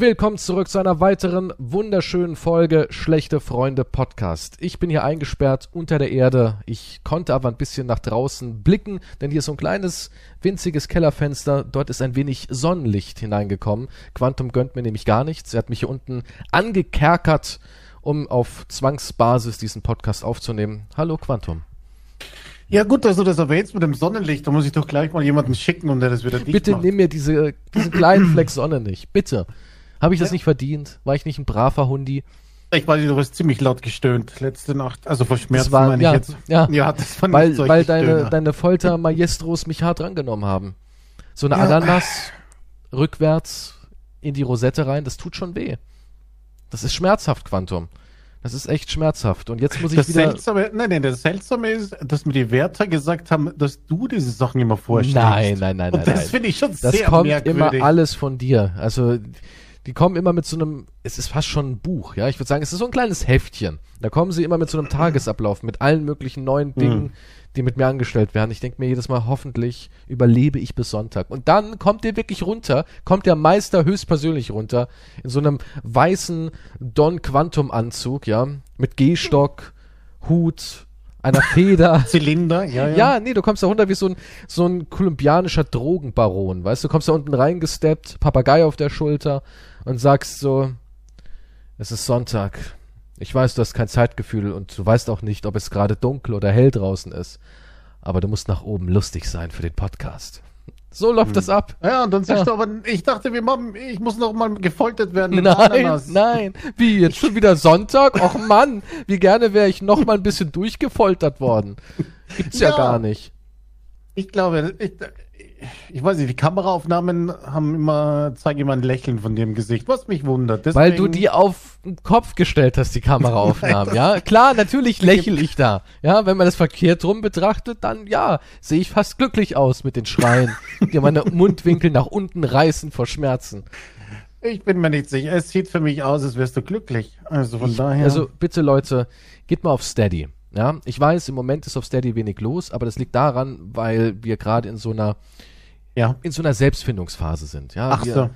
Willkommen zurück zu einer weiteren wunderschönen Folge Schlechte Freunde Podcast. Ich bin hier eingesperrt unter der Erde. Ich konnte aber ein bisschen nach draußen blicken, denn hier ist so ein kleines, winziges Kellerfenster. Dort ist ein wenig Sonnenlicht hineingekommen. Quantum gönnt mir nämlich gar nichts. Er hat mich hier unten angekerkert, um auf Zwangsbasis diesen Podcast aufzunehmen. Hallo Quantum. Ja, gut, dass du das erwähnst mit dem Sonnenlicht. Da muss ich doch gleich mal jemanden schicken und der das wieder dicht Bitte macht. nimm mir diese, diesen kleinen Fleck Sonne nicht. Bitte. Habe ich das Ja. nicht verdient? War ich nicht ein braver Hundi? Ich weiß nicht, du hast ziemlich laut gestöhnt letzte Nacht. Also vor Schmerzen war- meine ja, ich jetzt. ja. ja das war Weil, weil deine, Stöhner. deine Folter-Maestros mich hart rangenommen haben. So eine Ja. Ananas rückwärts in die Rosette rein, das tut schon weh. Das ist schmerzhaft, Quantum. Das ist echt schmerzhaft. Und jetzt muss ich das wieder. Seltsame, nein, nein, das Seltsame ist, dass mir die Wärter gesagt haben, dass du diese Sachen immer vorstellst. Nein, nein, nein, Und nein, das finde ich schon Das sehr kommt merkwürdig. immer alles von dir. Also, die kommen immer mit so einem, es ist fast schon ein Buch, ja. Ich würde sagen, es ist so ein kleines Heftchen. Da kommen sie immer mit so einem Tagesablauf, mit allen möglichen neuen Dingen, Mhm. die mit mir angestellt werden. Ich denke mir jedes Mal, hoffentlich überlebe ich bis Sonntag. Und dann kommt ihr wirklich runter, kommt der Meister höchstpersönlich runter, in so einem weißen Don Quantum Anzug, ja, mit Gehstock, Hut, einer Feder. Zylinder, ja, ja. Ja, nee, du kommst da runter wie so ein, so ein kolumbianischer Drogenbaron, weißt du, kommst da unten reingesteppt, Papagei auf der Schulter und sagst so, es ist Sonntag. Ich weiß, du hast kein Zeitgefühl und du weißt auch nicht, ob es gerade dunkel oder hell draußen ist. Aber du musst nach oben lustig sein für den Podcast. So läuft das ab. Ja, und dann sagst Ja. du aber, ich dachte, wir machen, ich muss noch mal gefoltert werden. mit Nein, Ananas. nein. Wie, jetzt schon wieder Sonntag? Och Mann, wie gerne wäre ich noch mal ein bisschen durchgefoltert worden. Gibt's ja, Ja. gar nicht. Ich glaube, ich, ich weiß nicht, die Kameraaufnahmen haben immer, zeigen immer ein Lächeln von dir im Gesicht, was mich wundert. Deswegen, Weil du die auf den Kopf gestellt hast, die Kameraaufnahmen, ja? Klar, natürlich lächel ich da. Ja, wenn man das verkehrt rum betrachtet, dann ja, sehe ich fast glücklich aus mit den Schreien, die meine Mundwinkel nach unten reißen vor Schmerzen. Ich bin mir nicht sicher. Es sieht für mich aus, als wärst du glücklich. Also von daher. Also bitte Leute, geht mal auf Steady. Ja, ich weiß, im Moment ist auf Steady wenig los, aber das liegt daran, weil wir gerade in so einer ja. in so einer Selbstfindungsphase sind. Ja, Ach wir, so.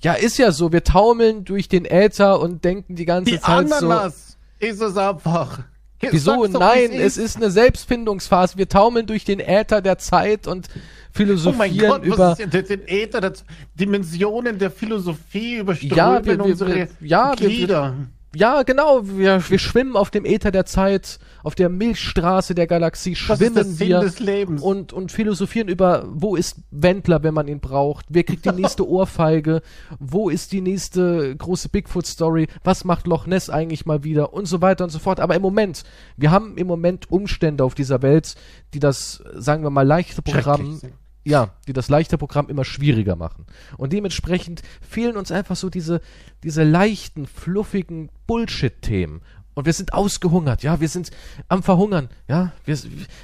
Ja, ist ja so. Wir taumeln durch den Äther und denken die ganze Die Zeit so. Ananas ist es einfach. Wieso? Sag's doch, Nein, es ist eine Selbstfindungsphase. Wir taumeln durch den Äther der Zeit und Oh philosophieren mein Gott, über. was ist denn den Äther, das Dimensionen der Philosophie überströmen Ja, wir- wir- unsere ja, wir- wir- Glieder. Ja, genau. Wir, wir schwimmen auf dem Äther der Zeit, auf der Milchstraße der Galaxie das ist schwimmen Sinn wir des Lebens. und, und philosophieren über, wo ist Wendler, wenn man ihn braucht? Wer kriegt die nächste Ohrfeige? Wo ist die nächste große Bigfoot-Story? Was macht Loch Ness eigentlich mal wieder? Und so weiter und so fort. Aber im Moment, wir haben im Moment Umstände auf dieser Welt, die das, sagen wir mal, leichte Programm. Ja, die das leichte Programm immer schwieriger machen. Und dementsprechend fehlen uns einfach so diese, diese leichten, fluffigen Bullshit-Themen. Und wir sind ausgehungert, ja, wir sind am Verhungern, ja, wir,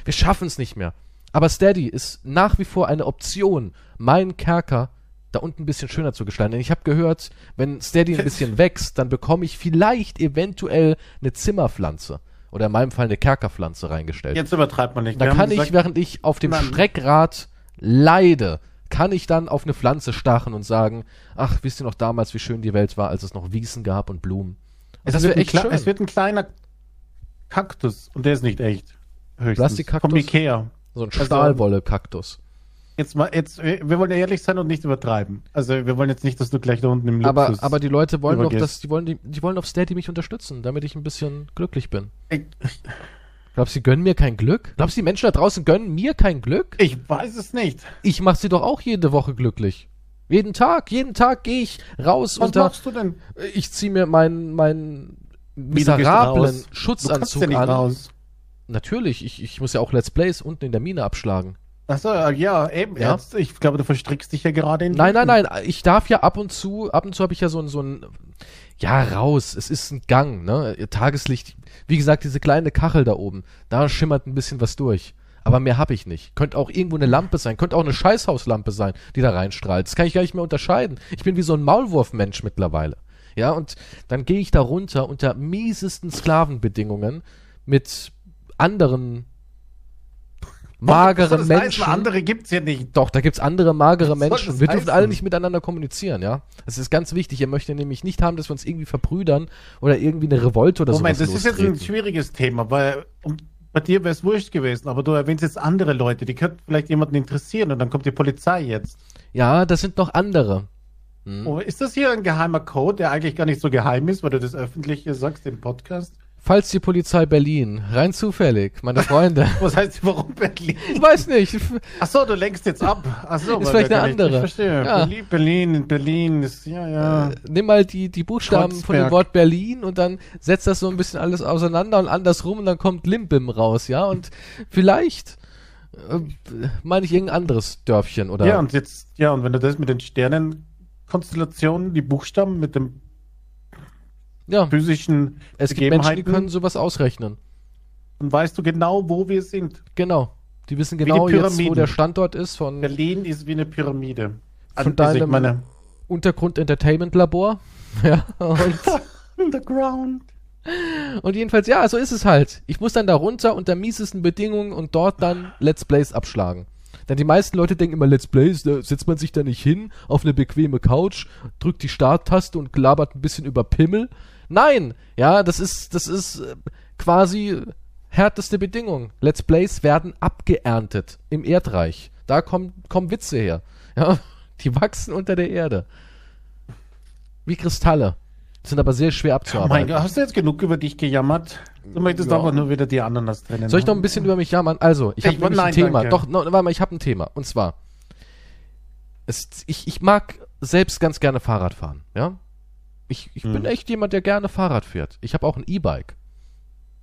wir schaffen es nicht mehr. Aber Steady ist nach wie vor eine Option, meinen Kerker da unten ein bisschen schöner zu gestalten. Denn ich habe gehört, wenn Steady ein bisschen wächst, dann bekomme ich vielleicht eventuell eine Zimmerpflanze. Oder in meinem Fall eine Kerkerpflanze reingestellt. Jetzt übertreibt man nicht. Da kann ich, gesagt, während ich auf dem Nein. Streckrad leide, kann ich dann auf eine Pflanze stachen und sagen, ach, wisst ihr noch damals, wie schön die Welt war, als es noch Wiesen gab und Blumen. Und es, das wird echt schön. es wird ein kleiner Kaktus und der ist nicht echt. Höchstens. Plastikkaktus? Vom Ikea. so ein also- Stahlwolle-Kaktus. Jetzt mal, jetzt, wir wollen ehrlich sein und nicht übertreiben. Also wir wollen jetzt nicht, dass du gleich da unten im Aber, Luxus aber die Leute wollen doch, dass, die wollen, die, die wollen auf Steady mich unterstützen, damit ich ein bisschen glücklich bin. Ich, Glaubst du, sie gönnen mir kein Glück? Glaubst du, die Menschen da draußen gönnen mir kein Glück? ich weiß es nicht. Ich mach sie doch auch jede Woche glücklich. Jeden Tag, jeden Tag gehe ich raus Was unter, machst du denn? ich ziehe mir meinen, meinen miserablen raus? Du Schutzanzug ja nicht an. raus. Natürlich, ich, ich muss ja auch Let's Plays unten in der Mine abschlagen. Achso, ja, eben. Ja. Jetzt, ich glaube, du verstrickst dich ja gerade in. Nein, nein, nein, ich darf ja ab und zu, ab und zu habe ich ja so ein, so ein, ja, raus, es ist ein Gang, ne, Tageslicht, wie gesagt, diese kleine Kachel da oben, da schimmert ein bisschen was durch. Aber mehr habe ich nicht. Könnte auch irgendwo eine Lampe sein, könnte auch eine Scheißhauslampe sein, die da reinstrahlt. Das kann ich gar nicht mehr unterscheiden. Ich bin wie so ein Maulwurfmensch mittlerweile. Ja, und dann gehe ich da runter unter miesesten Sklavenbedingungen mit anderen magere Menschen. heißen? Andere gibt's ja nicht. Doch, da gibt's andere magere Menschen. Wir dürfen heißen? alle nicht miteinander kommunizieren, ja. Das ist ganz wichtig. Ihr möchtet nämlich nicht haben, dass wir uns irgendwie verbrüdern oder irgendwie eine Revolte oder Moment, sowas das ist jetzt ein lostreten. schwieriges Thema, weil um, bei dir wäre es wurscht gewesen, aber du erwähnst jetzt andere Leute, die könnten vielleicht jemanden interessieren und dann kommt die Polizei jetzt. Ja, das sind noch andere. Hm. Oh, ist das hier ein geheimer Code, der eigentlich gar nicht so geheim ist, weil du das öffentlich hier sagst im Podcast? Falls die Polizei Berlin, rein zufällig, meine Freunde. Was heißt, warum Berlin? ich weiß nicht. Ach so, du lenkst jetzt ab. Ach so, Ist vielleicht eine andere. Ich verstehe. Ja. Berlin, Berlin, Berlin ist, ja, ja. Nimm mal die, die Buchstaben von dem Kreuzberg. Wort Berlin und dann setzt das so ein bisschen alles auseinander und andersrum und dann kommt Limbim raus, ja? Und vielleicht äh, meine ich irgendein anderes Dörfchen oder Ja, und jetzt, ja, und wenn du das mit den Sternenkonstellationen, die Buchstaben mit dem ja. physischen Es gibt Menschen, die können sowas ausrechnen. dann weißt du genau, wo wir sind. Genau. Die wissen die genau jetzt, wo der Standort ist von Berlin ist wie eine Pyramide. Von Also ich deinem- meine, Untergrund Entertainment Labor. Ja, und, Underground. und jedenfalls, ja, so ist es halt. Ich muss dann da runter unter miesesten Bedingungen und dort dann Let's Plays abschlagen. Denn die meisten Leute denken immer, Let's Plays, da setzt man sich da nicht hin auf eine bequeme Couch, drückt die Starttaste und labert ein bisschen über Pimmel. Nein, ja, das ist, das ist äh, quasi härteste Bedingung. Let's Plays werden abgeerntet im Erdreich. Da kommen, kommen Witze her. Ja, die wachsen unter der Erde. Wie Kristalle. Sind aber sehr schwer Oh mein abzuarbeiten. Gott, hast du jetzt genug über dich gejammert? Du möchtest Ja. einfach nur wieder die Ananas trennen. Soll ich noch ein bisschen über mich jammern? Also, ich habe ein nein, Thema. danke. Doch, no, warte mal, ich habe ein Thema. Und zwar, es, ich, ich mag selbst ganz gerne Fahrrad fahren. Ja? Ich, ich bin Hm. echt jemand, der gerne Fahrrad fährt. Ich habe auch ein E-Bike.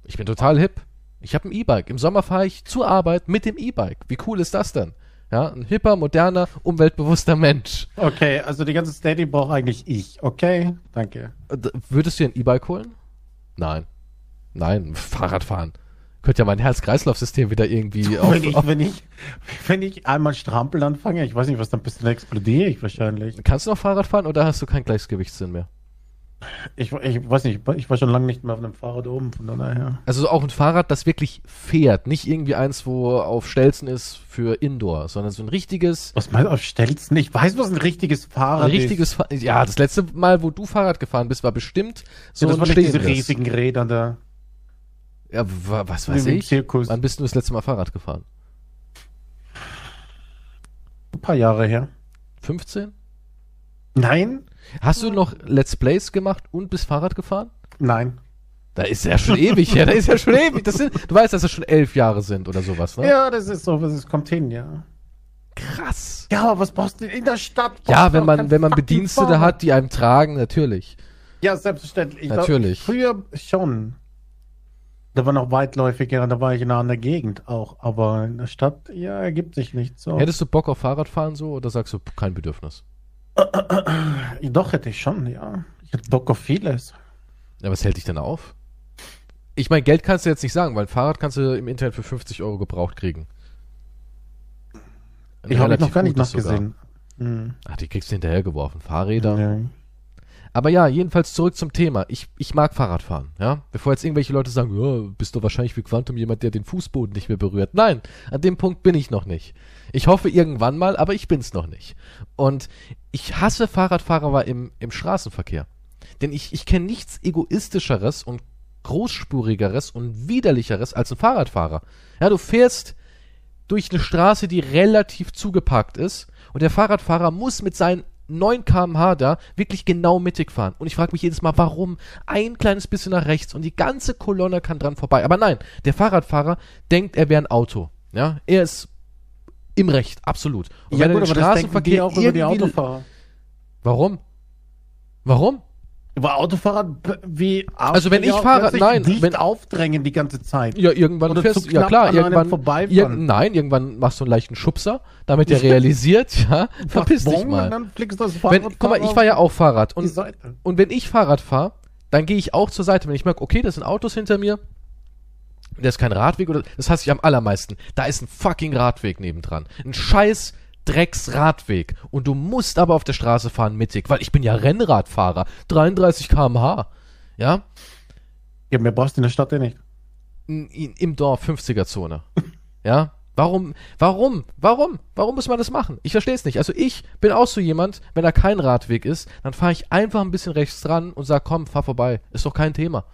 Ich bin total hip. Ich habe ein E-Bike. Im Sommer fahre ich zur Arbeit mit dem E-Bike. Wie cool ist das denn? Ja, ein hipper, moderner, umweltbewusster Mensch. Okay, also die ganze Steady braucht eigentlich ich. Okay, danke. Äh, Würdest du dir ein E-Bike holen? Nein. Nein, Fahrrad fahren. Könnte ja mein Herz-Kreislauf-System wieder irgendwie auf, wenn, ich, auf wenn, ich, wenn ich einmal strampeln anfange, ich weiß nicht, was dann passiert, dann explodiere ich wahrscheinlich. Kannst du noch Fahrrad fahren oder hast du keinen Gleichgewichtssinn mehr? Ich, ich weiß nicht, ich war schon lange nicht mehr auf einem Fahrrad oben, von daher. Also so auch ein Fahrrad, das wirklich fährt, nicht irgendwie eins, wo auf Stelzen ist für Indoor, sondern so ein richtiges, Was meinst du auf Stelzen? Ich weiß, was ein richtiges Fahrrad ein richtiges Fa Ja, das letzte Mal, wo du Fahrrad gefahren bist, war bestimmt ist. so Ja, das ein waren diese riesigen Räder da. Ja, wa- was weiß ich? Zirkus. Wann bist du das letzte Mal Fahrrad gefahren? Ein paar Jahre her. 15? Nein? Hast du noch Let's Plays gemacht und bist Fahrrad gefahren? Nein. Da ist ja schon ewig her, da ist ja schon ewig. Das sind, du weißt, dass das schon elf Jahre sind oder sowas, ne? Ja, das ist so, es kommt hin, ja. Krass. Ja, aber was brauchst du denn in der Stadt? Ja, wenn man, wenn man Bedienstete Fahrrad. hat, die einem tragen, natürlich. Ja, selbstverständlich. Ich glaub, Natürlich. früher schon. Da war noch weitläufiger, da war ich in einer anderen Gegend auch. Aber in der Stadt, ja, ergibt sich nicht so. Hättest du Bock auf Fahrradfahren so oder sagst du kein Bedürfnis? Doch, hätte ich schon, ja. Ich hätte Bock auf vieles. Ja, was hält dich denn auf? Ich meine, Geld kannst du jetzt nicht sagen, weil ein Fahrrad kannst du im Internet für 50 Euro gebraucht kriegen. Ein Ich habe noch gar nicht nachgesehen. Hm. Ach, die kriegst du hinterhergeworfen. Fahrräder. Ja. Aber ja, jedenfalls zurück zum Thema. Ich, ich mag Fahrradfahren, ja. Bevor jetzt irgendwelche Leute sagen, ja, bist du wahrscheinlich wie Quantum jemand, der den Fußboden nicht mehr berührt. Nein, an dem Punkt bin ich noch nicht. Ich hoffe irgendwann mal, aber ich bin's noch nicht. Und ich hasse Fahrradfahrer im, im Straßenverkehr. Denn ich, ich kenne nichts egoistischeres und großspurigeres und widerlicheres als ein Fahrradfahrer. Ja, du fährst durch eine Straße, die relativ zugepackt ist und der Fahrradfahrer muss mit seinen 9 km/h da wirklich genau mittig fahren. Und ich frage mich jedes Mal, warum ein kleines bisschen nach rechts und die ganze Kolonne kann dran vorbei. Aber nein, der Fahrradfahrer denkt, er wäre ein Auto. Ja, er ist im Recht, absolut. Und Ja, wenn er gut, den das denken die auch über die Autofahrer. Warum? Warum? Über Autofahrer b- wie Also wenn ich fahre- nein, nicht wenn- aufdrängen die ganze Zeit. Ja, irgendwann Oder fährst zu ja klar, irgendwann, irg nein, irgendwann machst du einen leichten Schubser, damit er realisiert, ja, verpiss dich mal. dann fliegst du das Wenn, guck mal, ich fahre ja auch Fahrrad und, und wenn ich Fahrrad fahre, dann gehe ich auch zur Seite, wenn ich merke, okay, das sind Autos hinter mir, da ist kein Radweg oder, das hasse ich am allermeisten, da ist ein fucking Radweg nebendran, ein scheiß Drecksradweg und du musst aber auf der Straße fahren mittig, weil ich bin ja Rennradfahrer, 33 km/h, ja, Ja, mehr brauchst du in der Stadt ja nicht. in, in, im Dorf 50er Zone. ja? Warum, warum, warum, warum muss man das machen? Ich verstehe es nicht. Also ich bin auch so jemand, wenn da kein Radweg ist, dann fahre ich einfach ein bisschen rechts dran und sag, komm, fahr vorbei. Ist doch kein Thema.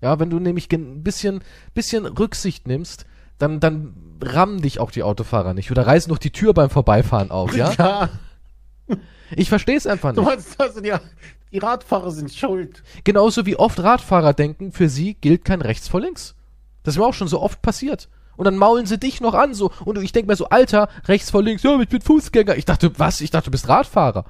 Ja, wenn du nämlich ein bisschen, bisschen Rücksicht nimmst, dann, dann rammen dich auch die Autofahrer nicht oder reißen doch die Tür beim Vorbeifahren auf, ja? Ja, Ich verstehe es einfach du nicht. meinst also, die, die Radfahrer sind schuld. Genauso wie oft Radfahrer denken, für sie gilt kein rechts vor links. Das ist mir auch schon so oft passiert. Und dann maulen sie dich noch an, so. Und ich denke mir so, Alter, rechts vor links, ja, ich bin Fußgänger. Ich dachte, was? Ich dachte, du bist Radfahrer.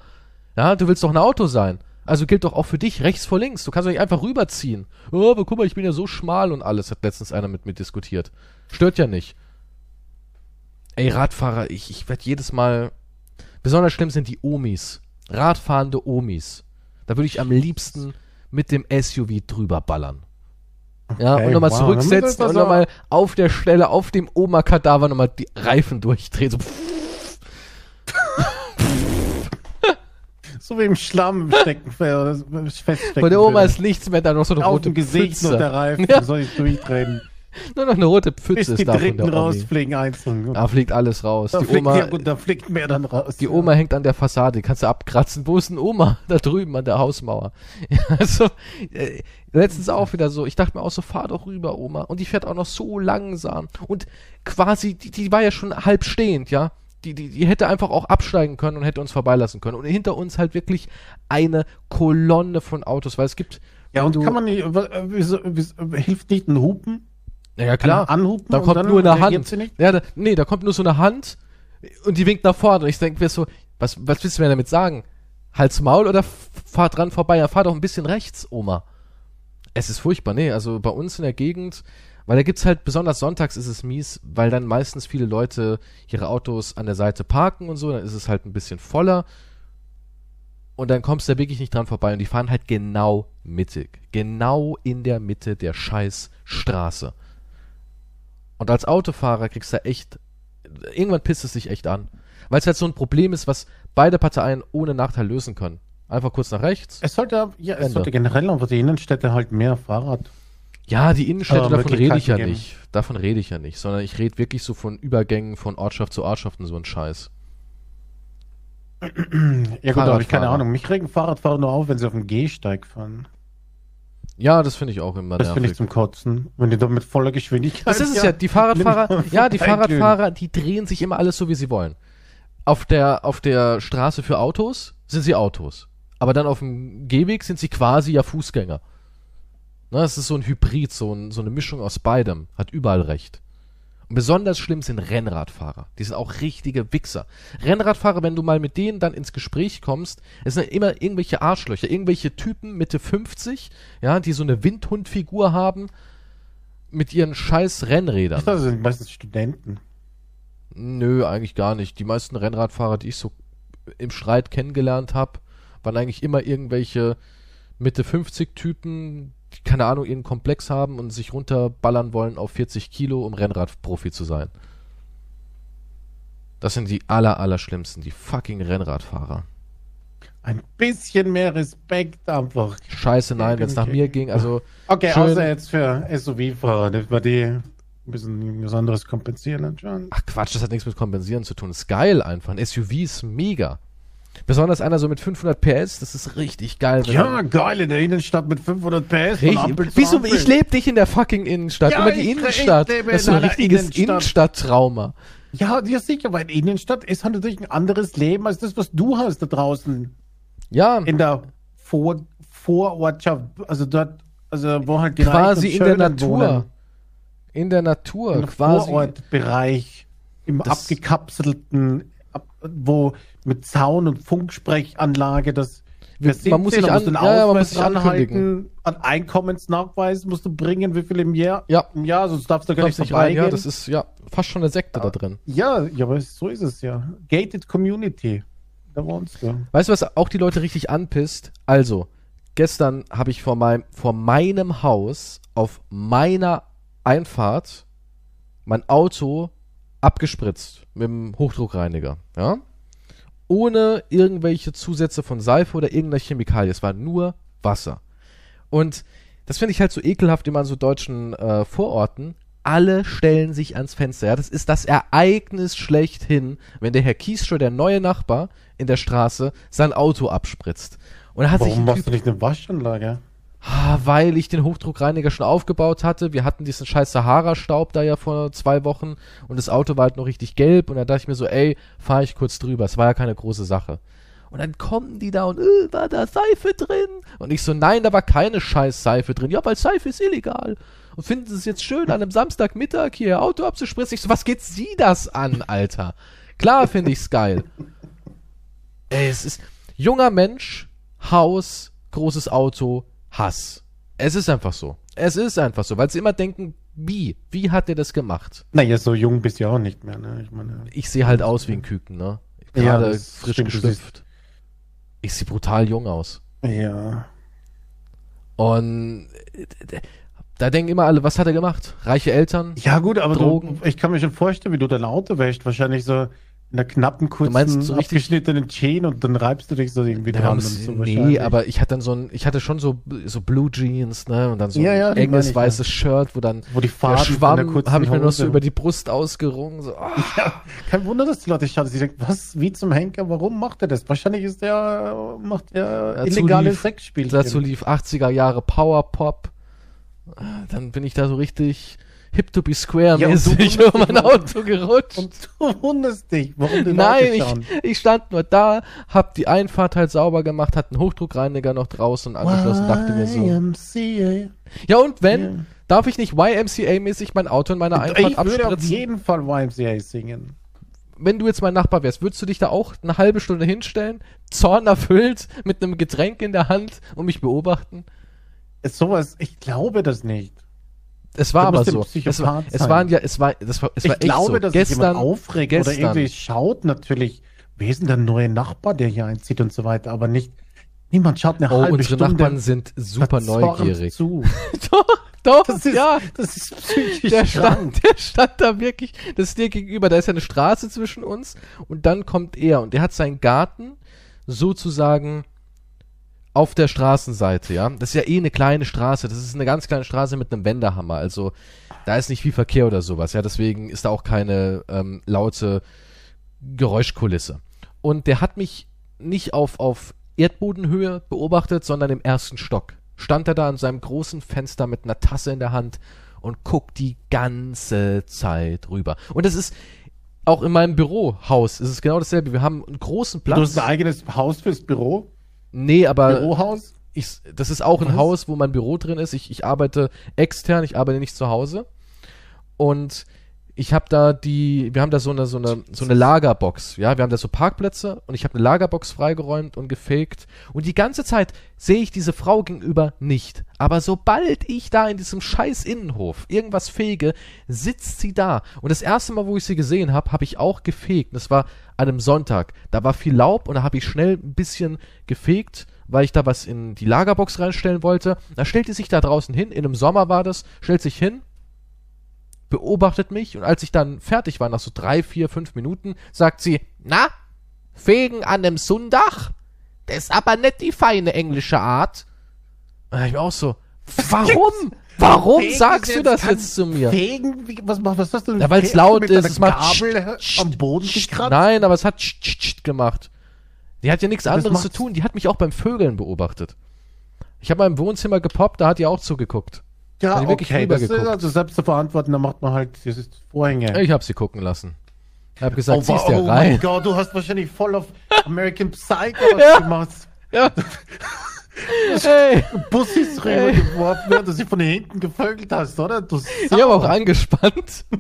Ja, du willst doch ein Auto sein. Also gilt doch auch für dich rechts vor links. Du kannst doch nicht einfach rüberziehen. Oh, aber guck mal, ich bin ja so schmal und alles, hat letztens einer mit mir diskutiert. Stört ja nicht. Ey, Radfahrer, ich, ich werde jedes Mal. Besonders schlimm sind die Omis. Radfahrende Omis. Da würde ich am liebsten mit dem SUV drüber ballern. Ja, Okay, und nochmal wow, zurücksetzen und nochmal auf der Stelle, auf dem Oma-Kadaver nochmal die Reifen durchdrehen. So, So wie im Schlamm stecken, feststecken. bei der Oma ist nichts mehr, da noch so eine auf rote dem Gesicht Pfütze. noch der Reifen, Ja. soll ich durchdrehen. Nur noch eine rote Bis Pfütze die ist da von Dritten rausfliegen einzeln. Da fliegt alles raus. da Die fliegt, Oma, ja gut, da fliegt mehr dann raus. die Oma hängt an der Fassade, die kannst du abkratzen. Wo ist denn Oma? Da drüben an der Hausmauer. Ja, also, äh, letztens auch wieder so, ich dachte mir auch so, fahr doch rüber, Oma. Und die fährt auch noch so langsam. Und quasi, die, die war ja schon halb stehend, ja. Die, die, die hätte einfach auch absteigen können und hätte uns vorbeilassen können. Und hinter uns halt wirklich eine Kolonne von Autos, weil es gibt. Ja, und kann man nicht, w- wieso, wieso, hilft nicht ein Hupen? Naja, klar. Ein Anhupen Da kommt nur eine Hand. Ja, da, nee, da kommt nur so eine Hand und die winkt nach vorne. Und ich denke mir so, was, was willst du mir damit sagen? Hals Maul oder fahr dran vorbei? Ja, fahr doch ein bisschen rechts, Oma. Es ist furchtbar, nee, also bei uns in der Gegend, weil da gibt's halt, besonders sonntags ist es mies, weil dann meistens viele Leute ihre Autos an der Seite parken und so, dann ist es halt ein bisschen voller. Und dann kommst du da wirklich nicht dran vorbei und die fahren halt genau mittig. Genau in der Mitte der scheiß Straße. Und als Autofahrer kriegst du echt, irgendwann pisst es dich echt an. Weil es halt so ein Problem ist, was beide Parteien ohne Nachteil lösen können. Einfach kurz nach rechts. Es sollte, ja, es Ende. sollte generell auf die Innenstädte halt mehr Fahrrad. Ja, die Innenstädte, Aber davon rede ich ja geben. nicht. Davon rede ich ja nicht, sondern ich rede wirklich so von Übergängen von Ortschaft zu Ortschaft und so ein Scheiß. Ja gut, da habe ich keine. Ahnung. Mich regen Fahrradfahrer nur auf, wenn sie auf dem Gehsteig fahren. Ja, das finde ich auch immer Das finde ich zum Kotzen. Wenn die da mit voller Geschwindigkeit. Das ist es ja, die Fahrradfahrer, ja, die. Fahrradfahrer, die drehen sich immer alles so, wie sie wollen. Auf der, auf der Straße für Autos sind sie Autos. Aber dann auf dem Gehweg sind sie quasi ja Fußgänger. Ne, es ist so ein Hybrid, so, ein, so eine Mischung aus beidem. Hat überall recht. Und besonders schlimm sind Rennradfahrer. Die sind auch richtige Wichser. Rennradfahrer, wenn du mal mit denen dann ins Gespräch kommst, es sind immer irgendwelche Arschlöcher, irgendwelche Typen Mitte 50, ja, die so eine Windhundfigur haben mit ihren scheiß Rennrädern. Das sind meistens Studenten. Nö, eigentlich gar nicht. Die meisten Rennradfahrer, die ich so im Streit kennengelernt habe, waren eigentlich immer irgendwelche Mitte 50 Typen, keine Ahnung, irgendeinen Komplex haben und sich runterballern wollen auf 40 Kilo, um Rennradprofi zu sein. Das sind die aller, aller schlimmsten, die fucking Rennradfahrer. Ein bisschen mehr Respekt einfach. Scheiße, nein, wenn es nach mir ging, also Okay, Schön. außer jetzt für SUV-Fahrer, wir die ein bisschen irgendwas anderes kompensieren anscheinend. Ach Quatsch, das hat nichts mit Kompensieren zu tun. Ist geil einfach. Ein SUV ist mega. Besonders einer so mit 500 PS, das ist richtig geil. Ja, geil, in der Innenstadt mit 500 PS. Richtig. Wieso? Ich lebe nicht in der fucking Innenstadt. Ja, Immer die Innenstadt. das ist so ein richtiges Innenstadt. Innenstadttrauma. Ja, ja, sicher, weil Innenstadt ist halt natürlich ein anderes Leben als das, was du hast da draußen Ja, in der Vor Vorortschaft. Also dort, also wo halt die quasi in der Natur. wohnen. In der Natur. Im quasi. Vorortbereich, im abgekapselten, ab, wo mit Zaun und Funksprechanlage das Wir- man muss sich an- musst ja, ja, man muss sich anhalten, an Einkommensnachweis musst du bringen, wie viel im Jahr? Ja. Im Jahr, sonst darfst du gar nicht rein. Ja, das ist ja fast schon eine Sekte da drin. ja, ja, aber so ist es ja. Gated Community. Da wohnst du. Weißt du, was auch die Leute richtig anpisst? Also, gestern habe ich vor meinem, vor meinem Haus auf meiner Einfahrt mein Auto abgespritzt mit dem Hochdruckreiniger, ja? Ohne irgendwelche Zusätze von Seife oder irgendeiner Chemikalie. Es war nur Wasser. Und das finde ich halt so ekelhaft immer an so deutschen äh, Vororten. alle stellen sich ans Fenster. Ja, das ist das Ereignis schlechthin, wenn der Herr Kiesschö, der neue Nachbar in der Straße, sein Auto abspritzt. Und hat sich Warum ein machst du nicht eine Waschanlage? Ah, weil ich den Hochdruckreiniger schon aufgebaut hatte. Wir hatten diesen scheiß Sahara-Staub da ja vor zwei Wochen und das Auto war halt noch richtig gelb und da dachte ich mir so, ey, fahre ich kurz drüber. Es war ja keine große Sache. Und dann kommen die da und, äh, war da Seife drin? Und ich so, nein, da war keine scheiß Seife drin. Ja, weil Seife ist illegal. Und finden sie es jetzt schön, an einem Samstagmittag hier ihr Auto abzuspritzen? Ich so, was geht sie das an, Alter? Klar finde ich's geil. Ey, es ist junger Mensch, Haus, großes Auto, Hass. Es ist einfach so. Es ist einfach so, weil sie immer denken, wie? Wie hat der das gemacht? Naja, so jung bist du ja auch nicht mehr, ne? Ich meine. Ich sehe halt aus wie ein Küken, ne? Ja, Gerade das frisch stimmt, geschlüpft. Ich sehe brutal jung aus. Ja. Und da denken immer alle, was hat er gemacht? Reiche Eltern? Ja, gut, aber Drogen. Du, ich kann mir schon vorstellen, wie du dein Auto wäschst. Wahrscheinlich so einer knappen, kurzen, meinst so abgeschnittenen Chain und dann reibst du dich so irgendwie Ja, dran. so nee, aber ich hatte dann so ein, ich hatte schon so, so Blue Jeans, ne, und dann so Ja, ja, ein enges weißes Shirt, wo dann Wo die Farben der Schwamm habe ich mir noch so über die Brust ausgerungen, so, ah. Ja, kein Wunder, dass die Leute schauen. Sie denken, was, wie zum Henker, warum macht er das? Wahrscheinlich ist der, macht er Dazu illegale lief- Sexspielchen. Dazu lief 80er Jahre Power Pop. Dann bin ich da so richtig hip to be square und du mäßig über mein Auto gerutscht. Und du wunderst dich, warum die Nein, ich, ich stand nur da, hab die Einfahrt halt sauber gemacht, hatte einen Hochdruckreiniger noch draußen angeschlossen, dachte mir so. YMCA. Ja und wenn, Ja. darf ich nicht YMCA-mäßig mein Auto in meiner Einfahrt Ich würde auf abspritzen? jeden Fall YMCA singen. Wenn du jetzt mein Nachbar wärst, würdest du dich da auch eine halbe Stunde hinstellen, Zorn erfüllt, mit einem Getränk in der Hand und mich beobachten? Ist sowas, ich glaube das nicht. Es war aber so. Es war, es waren ja, es war, das war, es war ich echt glaube, so. dass sich gestern, jemand aufregt oder gestern. irgendwie schaut natürlich, wer ist denn der neue Nachbar, der hier einzieht und so weiter, aber nicht, niemand schaut eine Oh, halbe unsere Stunde Nachbarn sind super neugierig. Zu. doch, doch, Das ist, ja. das ist psychisch Der krank. stand, der stand da wirklich, das ist dir gegenüber, da ist ja eine Straße zwischen uns und dann kommt er und der hat seinen Garten sozusagen auf der Straßenseite, ja. Das ist ja eh eine kleine Straße, das ist eine ganz kleine Straße mit einem Wendehammer, also da ist nicht viel Verkehr oder sowas, ja, deswegen ist da auch keine ähm, laute Geräuschkulisse. Und der hat mich nicht auf, auf Erdbodenhöhe beobachtet, sondern im ersten Stock. Stand er da an seinem großen Fenster mit einer Tasse in der Hand und guckt die ganze Zeit rüber. Und das ist auch in meinem Bürohaus, ist es genau dasselbe. Wir haben einen großen Du hast Platz. ein eigenes Haus fürs Büro? Nee, aber Bürohaus? ich, das ist auch ein Was? Haus, wo mein Büro drin ist. Ich, ich arbeite extern, ich arbeite nicht zu Hause. Und ich habe da die, wir haben da so eine, so eine, so eine Lagerbox. Ja, wir haben da so Parkplätze und ich habe eine Lagerbox freigeräumt und gefaked. Und die ganze Zeit sehe ich diese Frau gegenüber nicht. Aber sobald ich da in diesem scheiß Innenhof irgendwas fege, sitzt sie da. Und das erste Mal, wo ich sie gesehen habe, habe ich auch gefegt. Das war an einem Sonntag. Da war viel Laub und da habe ich schnell ein bisschen gefegt, weil ich da was in die Lagerbox reinstellen wollte. Da stellt die sich da draußen hin. In einem Sommer war das, stellt sich hin, beobachtet mich und als ich dann fertig war, nach so drei, vier, fünf Minuten, sagt sie, na, fegen an dem Sonntag? Das ist aber nicht die feine englische Art. Und ich mir auch so, warum? Warum Fegen sagst du das jetzt zu mir? Fegen? Wie, was, mach- was hast du denn? Ja, weil's Fegst du laut ist, es macht Gabel am Boden gekratzt? Nein, aber es hat tscht, tscht, tscht gemacht. Die hat ja nichts anderes zu tun. Die hat mich auch beim Vögeln beobachtet. Ich habe mal im Wohnzimmer gepoppt, da hat die auch zugeguckt. Ja, wirklich okay, das ist also selbst zu verantworten, da macht man halt dieses Vorhänge. Ich habe sie gucken lassen. Ich habe gesagt, oh, ziehst wow, dir oh rein. mein Gott, du hast wahrscheinlich voll auf American Psycho Ja. gemacht. Ja. hey, Bussis rübergeworfen, während du sie von hinten gevögelt hast, oder? Du ich habe auch angespannt.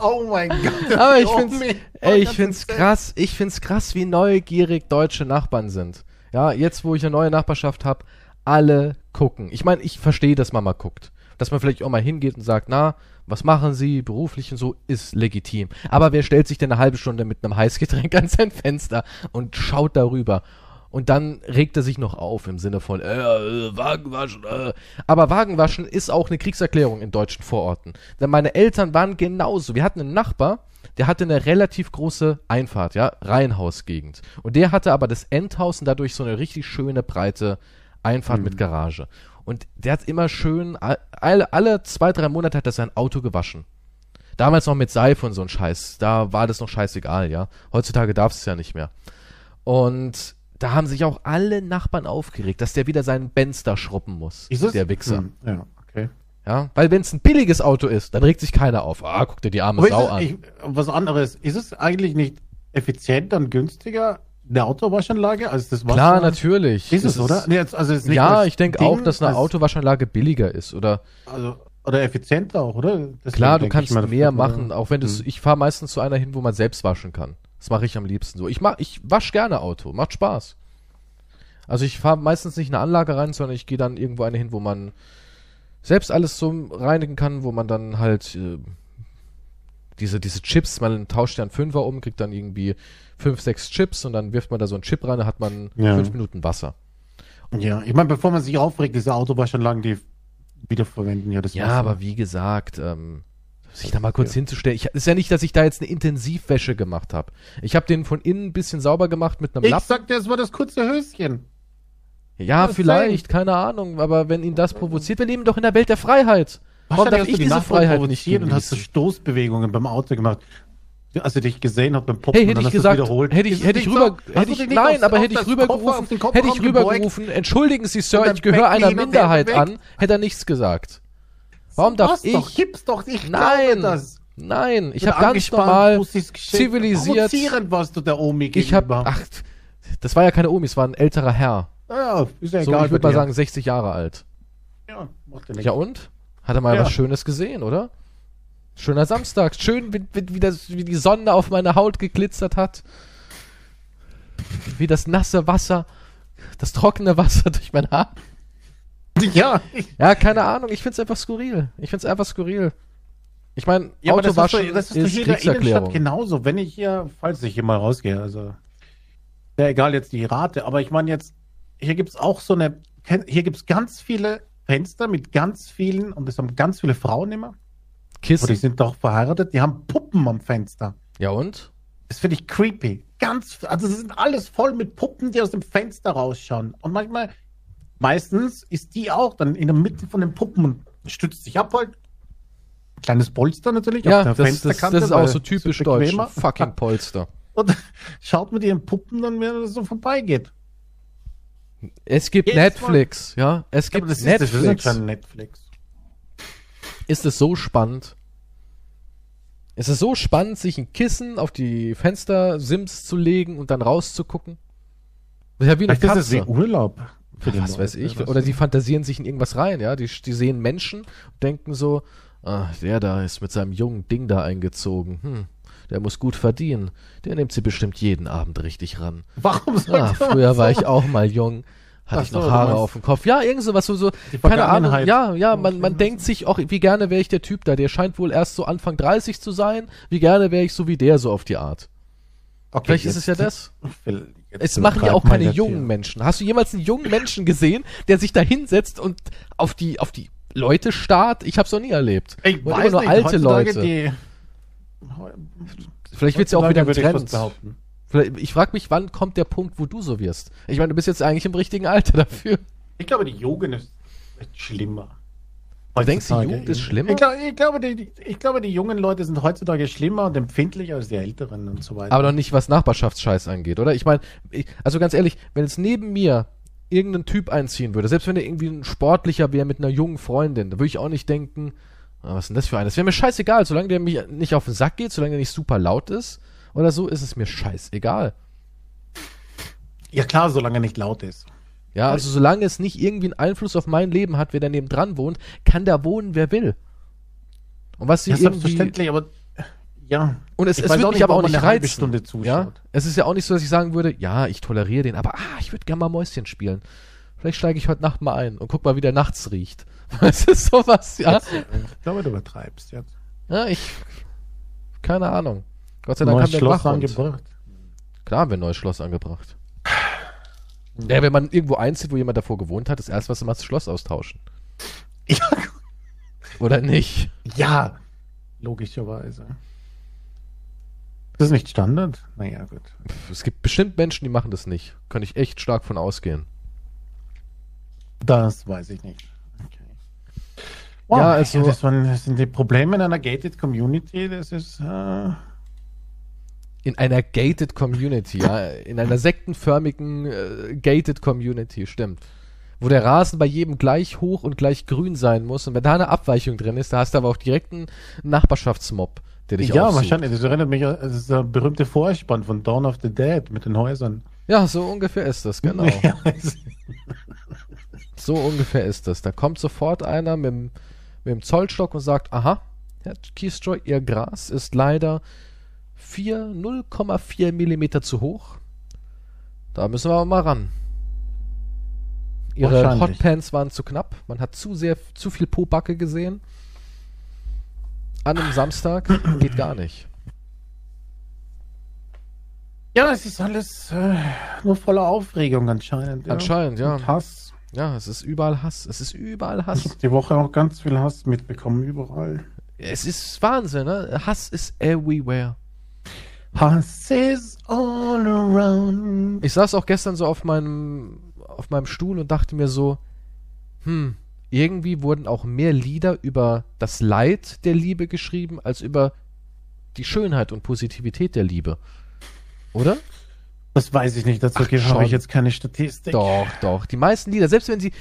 Oh mein Gott. Aber ich Oh find's, ey, ich find's krass, ich find's krass, wie neugierig deutsche Nachbarn sind. Ja, jetzt, wo ich eine neue Nachbarschaft habe, alle gucken. Ich meine, ich verstehe, dass man mal guckt. Dass man vielleicht auch mal hingeht und sagt, na, was machen Sie beruflich und so, ist legitim. Aber wer stellt sich denn eine halbe Stunde mit einem Heißgetränk an sein Fenster und schaut darüber? Und dann regt er sich noch auf im Sinne von, äh, äh, Wagenwaschen, äh. Aber Wagenwaschen ist auch eine Kriegserklärung in deutschen Vororten. Denn meine Eltern waren genauso. Wir hatten einen Nachbar, der hatte eine relativ große Einfahrt, ja, Reihenhausgegend. Und der hatte aber das Endhaus und dadurch so eine richtig schöne breite Einfahrt Mhm. mit Garage. Und der hat immer schön, alle, alle zwei, drei Monate hat er sein Auto gewaschen. Damals noch mit Seife und so ein Scheiß. Da war das noch scheißegal, ja. Heutzutage darf es ja nicht mehr. Und da haben sich auch alle Nachbarn aufgeregt, dass der wieder seinen Benz da schruppen muss. Ist es? Der Wichser. Hm, Ja, okay. Ja, weil wenn es ein billiges Auto ist, dann regt sich keiner auf. Ah, guck dir die arme Aber Sau es, an. ich, was anderes, ist es eigentlich nicht effizienter und günstiger, eine Autowaschanlage als das? Klar, natürlich. Ist es, oder? Nee, jetzt- also jetzt nicht ja, ich denke auch, dass eine als- Autowaschanlage billiger ist. Oder Also, oder effizienter auch, oder? Deswegen klar, du kannst mal, mehr machen, auch wenn du Hm. ich fahre meistens zu einer hin, wo man selbst waschen kann. Das mache ich am liebsten so. Ich mach, ich wasch gerne Auto, macht Spaß. Also ich fahre meistens nicht in eine Anlage rein, sondern ich gehe dann irgendwo eine hin, wo man selbst alles so reinigen kann, wo man dann halt äh, diese, diese Chips, man tauscht ja einen Fünfer um, kriegt dann irgendwie fünf, sechs Chips und dann wirft man da so einen Chip rein, dann hat man Ja. fünf Minuten Wasser. Ja, ich meine, bevor man sich aufregt, diese Autowaschanlagen, die wiederverwenden ja das Ja, Wasser. aber wie gesagt, ähm, sich da mal kurz hinzustellen. Ich, ist ja nicht, dass ich da jetzt eine Intensivwäsche gemacht habe. Ich habe den von innen ein bisschen sauber gemacht mit einem Ich Lappen. sagte, es war das kurze Höschen. Ja, vielleicht, keine Ahnung. Aber wenn ihn das provoziert, wir leben doch in der Welt der Freiheit. Warum darf ich du diese Freiheit nicht provoziert und hast genießen? Stoßbewegungen beim Auto gemacht. Als er dich gesehen hat beim Poppen, Hey, und hätte dann ich hast du es gesagt, wiederholt. hätte ich, hätte ich rüber, so? Hätte du ich, nein, aufs- aber hätte ich rübergerufen, hätte ich rübergerufen, entschuldigen Sie, Sir, ich gehöre einer Minderheit an, hätte er nichts gesagt. Warum darf Was ich? Doch, gibt's doch, ich Nein, das. nein, ich habe ganz normal zivilisiert. Warst du der Omi Ich habe, gegenüber. ach, das war ja keine Omi, es war ein älterer Herr. Ja, ist ja So, egal. ich würde mal sagen 60 Jahre alt. Ja, macht ja nichts. Ja und? Hat er mal Ja. was Schönes gesehen, oder? Schöner Samstag. Schön, wie, wie, wie, das, wie die Sonne auf meine Haut geglitzert hat. Wie das nasse Wasser, das trockene Wasser durch mein Haar. Ja, Ja, keine Ahnung. Ich find's einfach skurril. Ich find's einfach skurril. Ich meine, ja aber das ist, das ist, ist, hier in der Innenstadt genauso. Wenn ich hier, falls ich hier mal rausgehe, also, ja, egal jetzt die Rate, aber ich meine jetzt, hier gibt's auch so eine, hier gibt's ganz viele Fenster mit ganz vielen, und das haben ganz viele Frauen immer, oder die Kissen. sind doch verheiratet, die haben Puppen am Fenster. Ja und? Das finde ich creepy. Ganz, also es sind alles voll mit Puppen, die aus dem Fenster rausschauen. Und manchmal, meistens ist die auch dann in der Mitte von den Puppen und stützt sich ab halt. Kleines Polster natürlich Ja, das, das, Fensterkante. das ist auch so typisch deutsch. Fucking Polster. Und schaut mit ihren Puppen dann, wenn das so vorbeigeht. Es gibt Jedes Netflix, ja. Es gibt das ist, das ist Netflix. schon Netflix. ist es so spannend. Es ist so spannend, sich ein Kissen auf die Fenstersims zu legen und dann rauszugucken. Das ist ja wie eine Vielleicht ist es Katze. Urlaub. für die Was Leute, weiß ich. Oder du? die fantasieren sich in irgendwas rein, ja. Die, die sehen Menschen und denken so, ah, der da ist mit seinem jungen Ding da eingezogen. Hm, der muss gut verdienen. Der nimmt sie bestimmt jeden Abend richtig ran. Warum soll Ah, früher war so- ich auch mal jung. Hatte Ach ich noch so, Haare auf dem Kopf. Ja, irgend sowas, so, so keine Ahnung. Ja, ja, man, man denkt sich auch, wie gerne wäre ich der Typ da. Der scheint wohl erst so Anfang 30 zu sein. Wie gerne wäre ich so wie der, so auf die Art. Okay, Vielleicht jetzt- ist es ja das. Es machen ja auch keine jungen. Menschen. Hast du jemals einen jungen Menschen gesehen, der sich da hinsetzt und auf die, auf die Leute starrt? Ich hab's noch nie erlebt. Ich Und weiß immer nur nicht, alte Leute. Die, Vielleicht wird's ja auch wieder ein würde ich frage mich, wann kommt der Punkt, wo du so wirst? Ich meine, du bist jetzt eigentlich im richtigen Alter dafür. Ich glaube, die Jugend ist schlimmer. Du denkst, die. Jugend ist schlimmer? Ich, glaub, ich, glaube, die, ich glaube, die jungen Leute sind heutzutage schlimmer und empfindlicher als die Älteren und so weiter. Aber noch nicht, was Nachbarschaftsscheiß angeht, oder? Ich meine, also ganz ehrlich, wenn jetzt neben mir irgendein Typ einziehen würde, selbst wenn er irgendwie ein sportlicher wäre mit einer jungen Freundin, da würde ich auch nicht denken, was ist denn das für einer? Das wäre mir scheißegal, solange der mir nicht auf den Sack geht, solange der nicht super laut ist oder so, ist es mir scheißegal. ja klar, solange er nicht laut ist. Ja, also solange es nicht irgendwie einen Einfluss auf mein Leben hat, wer da neben dran wohnt, kann da wohnen, wer will. Und was sie Ja, irgendwie selbstverständlich, aber ja. Und es, es wird auch mich nicht, aber auch nicht reizen. Ja? Es ist ja auch nicht so, dass ich sagen würde, ja, ich toleriere den, aber ah, ich würde gerne mal Mäuschen spielen. Vielleicht steige ich heute Nacht mal ein und guck mal, wie der nachts riecht. Es ist sowas, ja. Jetzt, ich glaube, du übertreibst jetzt. Ja, ich. Keine Ahnung. Gott sei Dank Neues haben wir Schloss angebracht. Klar haben wir ein neues Schloss angebracht. Ja, wenn man irgendwo einzieht, wo jemand davor gewohnt hat, das erste, was du machst, das Schloss austauschen. Ja, Oder nicht? ja, logischerweise. Ist das nicht Standard? Naja, gut. Es gibt bestimmt Menschen, die machen das nicht. Kann ich echt stark von ausgehen. Das weiß ich nicht. Wow, ja, also. Das, waren, das, sind die Probleme in einer gated Community. Das ist. Äh in einer gated Community, ja. In einer sektenförmigen äh, gated Community, stimmt. Wo der Rasen bei jedem gleich hoch und gleich grün sein muss. Und wenn da eine Abweichung drin ist, da hast du aber auch direkt einen Nachbarschaftsmob, der dich Ja, aufsucht. wahrscheinlich. Das erinnert mich an das der berühmte Vorspann von Dawn of the Dead mit den Häusern. Ja, so ungefähr ist das, genau. so ungefähr ist das. Da kommt sofort einer mit dem, mit dem Zollstock und sagt, aha, Herr Keystroy, Ihr Gras ist leider 0,4 mm zu hoch. Da müssen wir mal ran. Ihre Hotpants waren zu knapp. Man hat zu sehr, zu viel Pobacke gesehen. An einem Samstag geht gar nicht. Ja, es ist alles äh, nur voller Aufregung anscheinend. Ja. Anscheinend, ja. Und Hass. Ja, es ist überall Hass. Es ist überall Hass. Ich habe die Woche auch ganz viel Hass mitbekommen, überall. Es ist Wahnsinn, ne? Hass ist everywhere. Hass is all around. Ich saß auch gestern so auf meinem, auf meinem Stuhl und dachte mir so, hm, irgendwie wurden auch mehr Lieder über das Leid der Liebe geschrieben, als über die Schönheit und Positivität der Liebe. Oder? Das weiß ich nicht, dazu habe ich jetzt keine Statistik. Doch, doch. Die meisten Lieder, selbst wenn sie,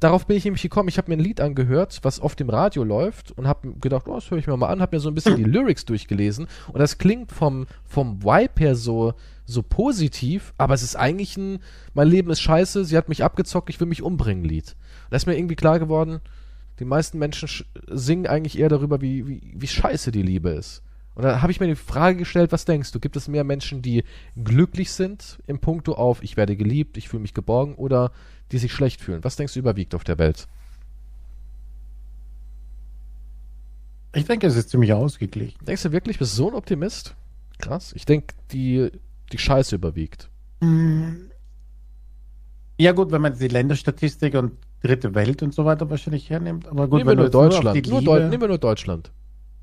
darauf bin ich nämlich gekommen, ich habe mir ein Lied angehört, was oft im Radio läuft und habe gedacht, oh, das höre ich mir mal an, habe mir so ein bisschen die Lyrics durchgelesen und das klingt vom, vom Vibe her so, so positiv, aber es ist eigentlich ein, mein Leben ist scheiße, sie hat mich abgezockt, ich will mich umbringen Lied. Und da ist mir irgendwie klar geworden, die meisten Menschen singen eigentlich eher darüber, wie, wie, wie scheiße die Liebe ist. Und da habe ich mir die Frage gestellt, was denkst du? Gibt es mehr Menschen, die glücklich sind im Punkto auf, ich werde geliebt, ich fühle mich geborgen oder die sich schlecht fühlen? Was denkst du überwiegt auf der Welt? Ich denke, es ist ziemlich ausgeglichen. Denkst du wirklich, bist du so ein Optimist? Krass. Ich denke, die, die Scheiße überwiegt. Mm. Ja gut, wenn man die Länderstatistik und dritte Welt und so weiter wahrscheinlich hernimmt. Aber gut, nehmen wenn wir nur Deutschland. Nur, Deu nehmen wir nur Deutschland.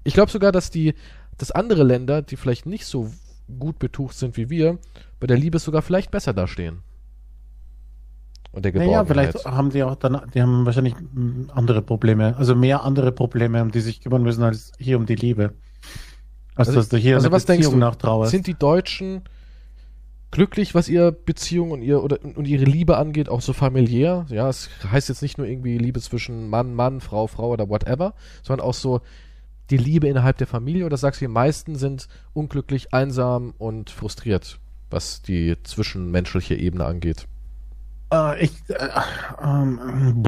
Ich glaube sogar, dass die dass andere Länder, die vielleicht nicht so gut betucht sind wie wir, bei der Liebe sogar vielleicht besser dastehen. Und der Geborgenheit. Naja, vielleicht haben die auch dann, die haben wahrscheinlich andere Probleme, also mehr andere Probleme, um die sich kümmern müssen, als hier um die Liebe. Also, also dass du hier also eine was Beziehung nachtrauerst. Sind die Deutschen glücklich, was ihre Beziehung und ihr oder und ihre Liebe angeht, auch so familiär? Ja, es heißt jetzt nicht nur irgendwie Liebe zwischen Mann, Mann, Frau, Frau oder whatever, sondern auch so die Liebe innerhalb der Familie oder sagst du, die meisten sind unglücklich, einsam und frustriert, was die zwischenmenschliche Ebene angeht? Äh, ich äh, ähm,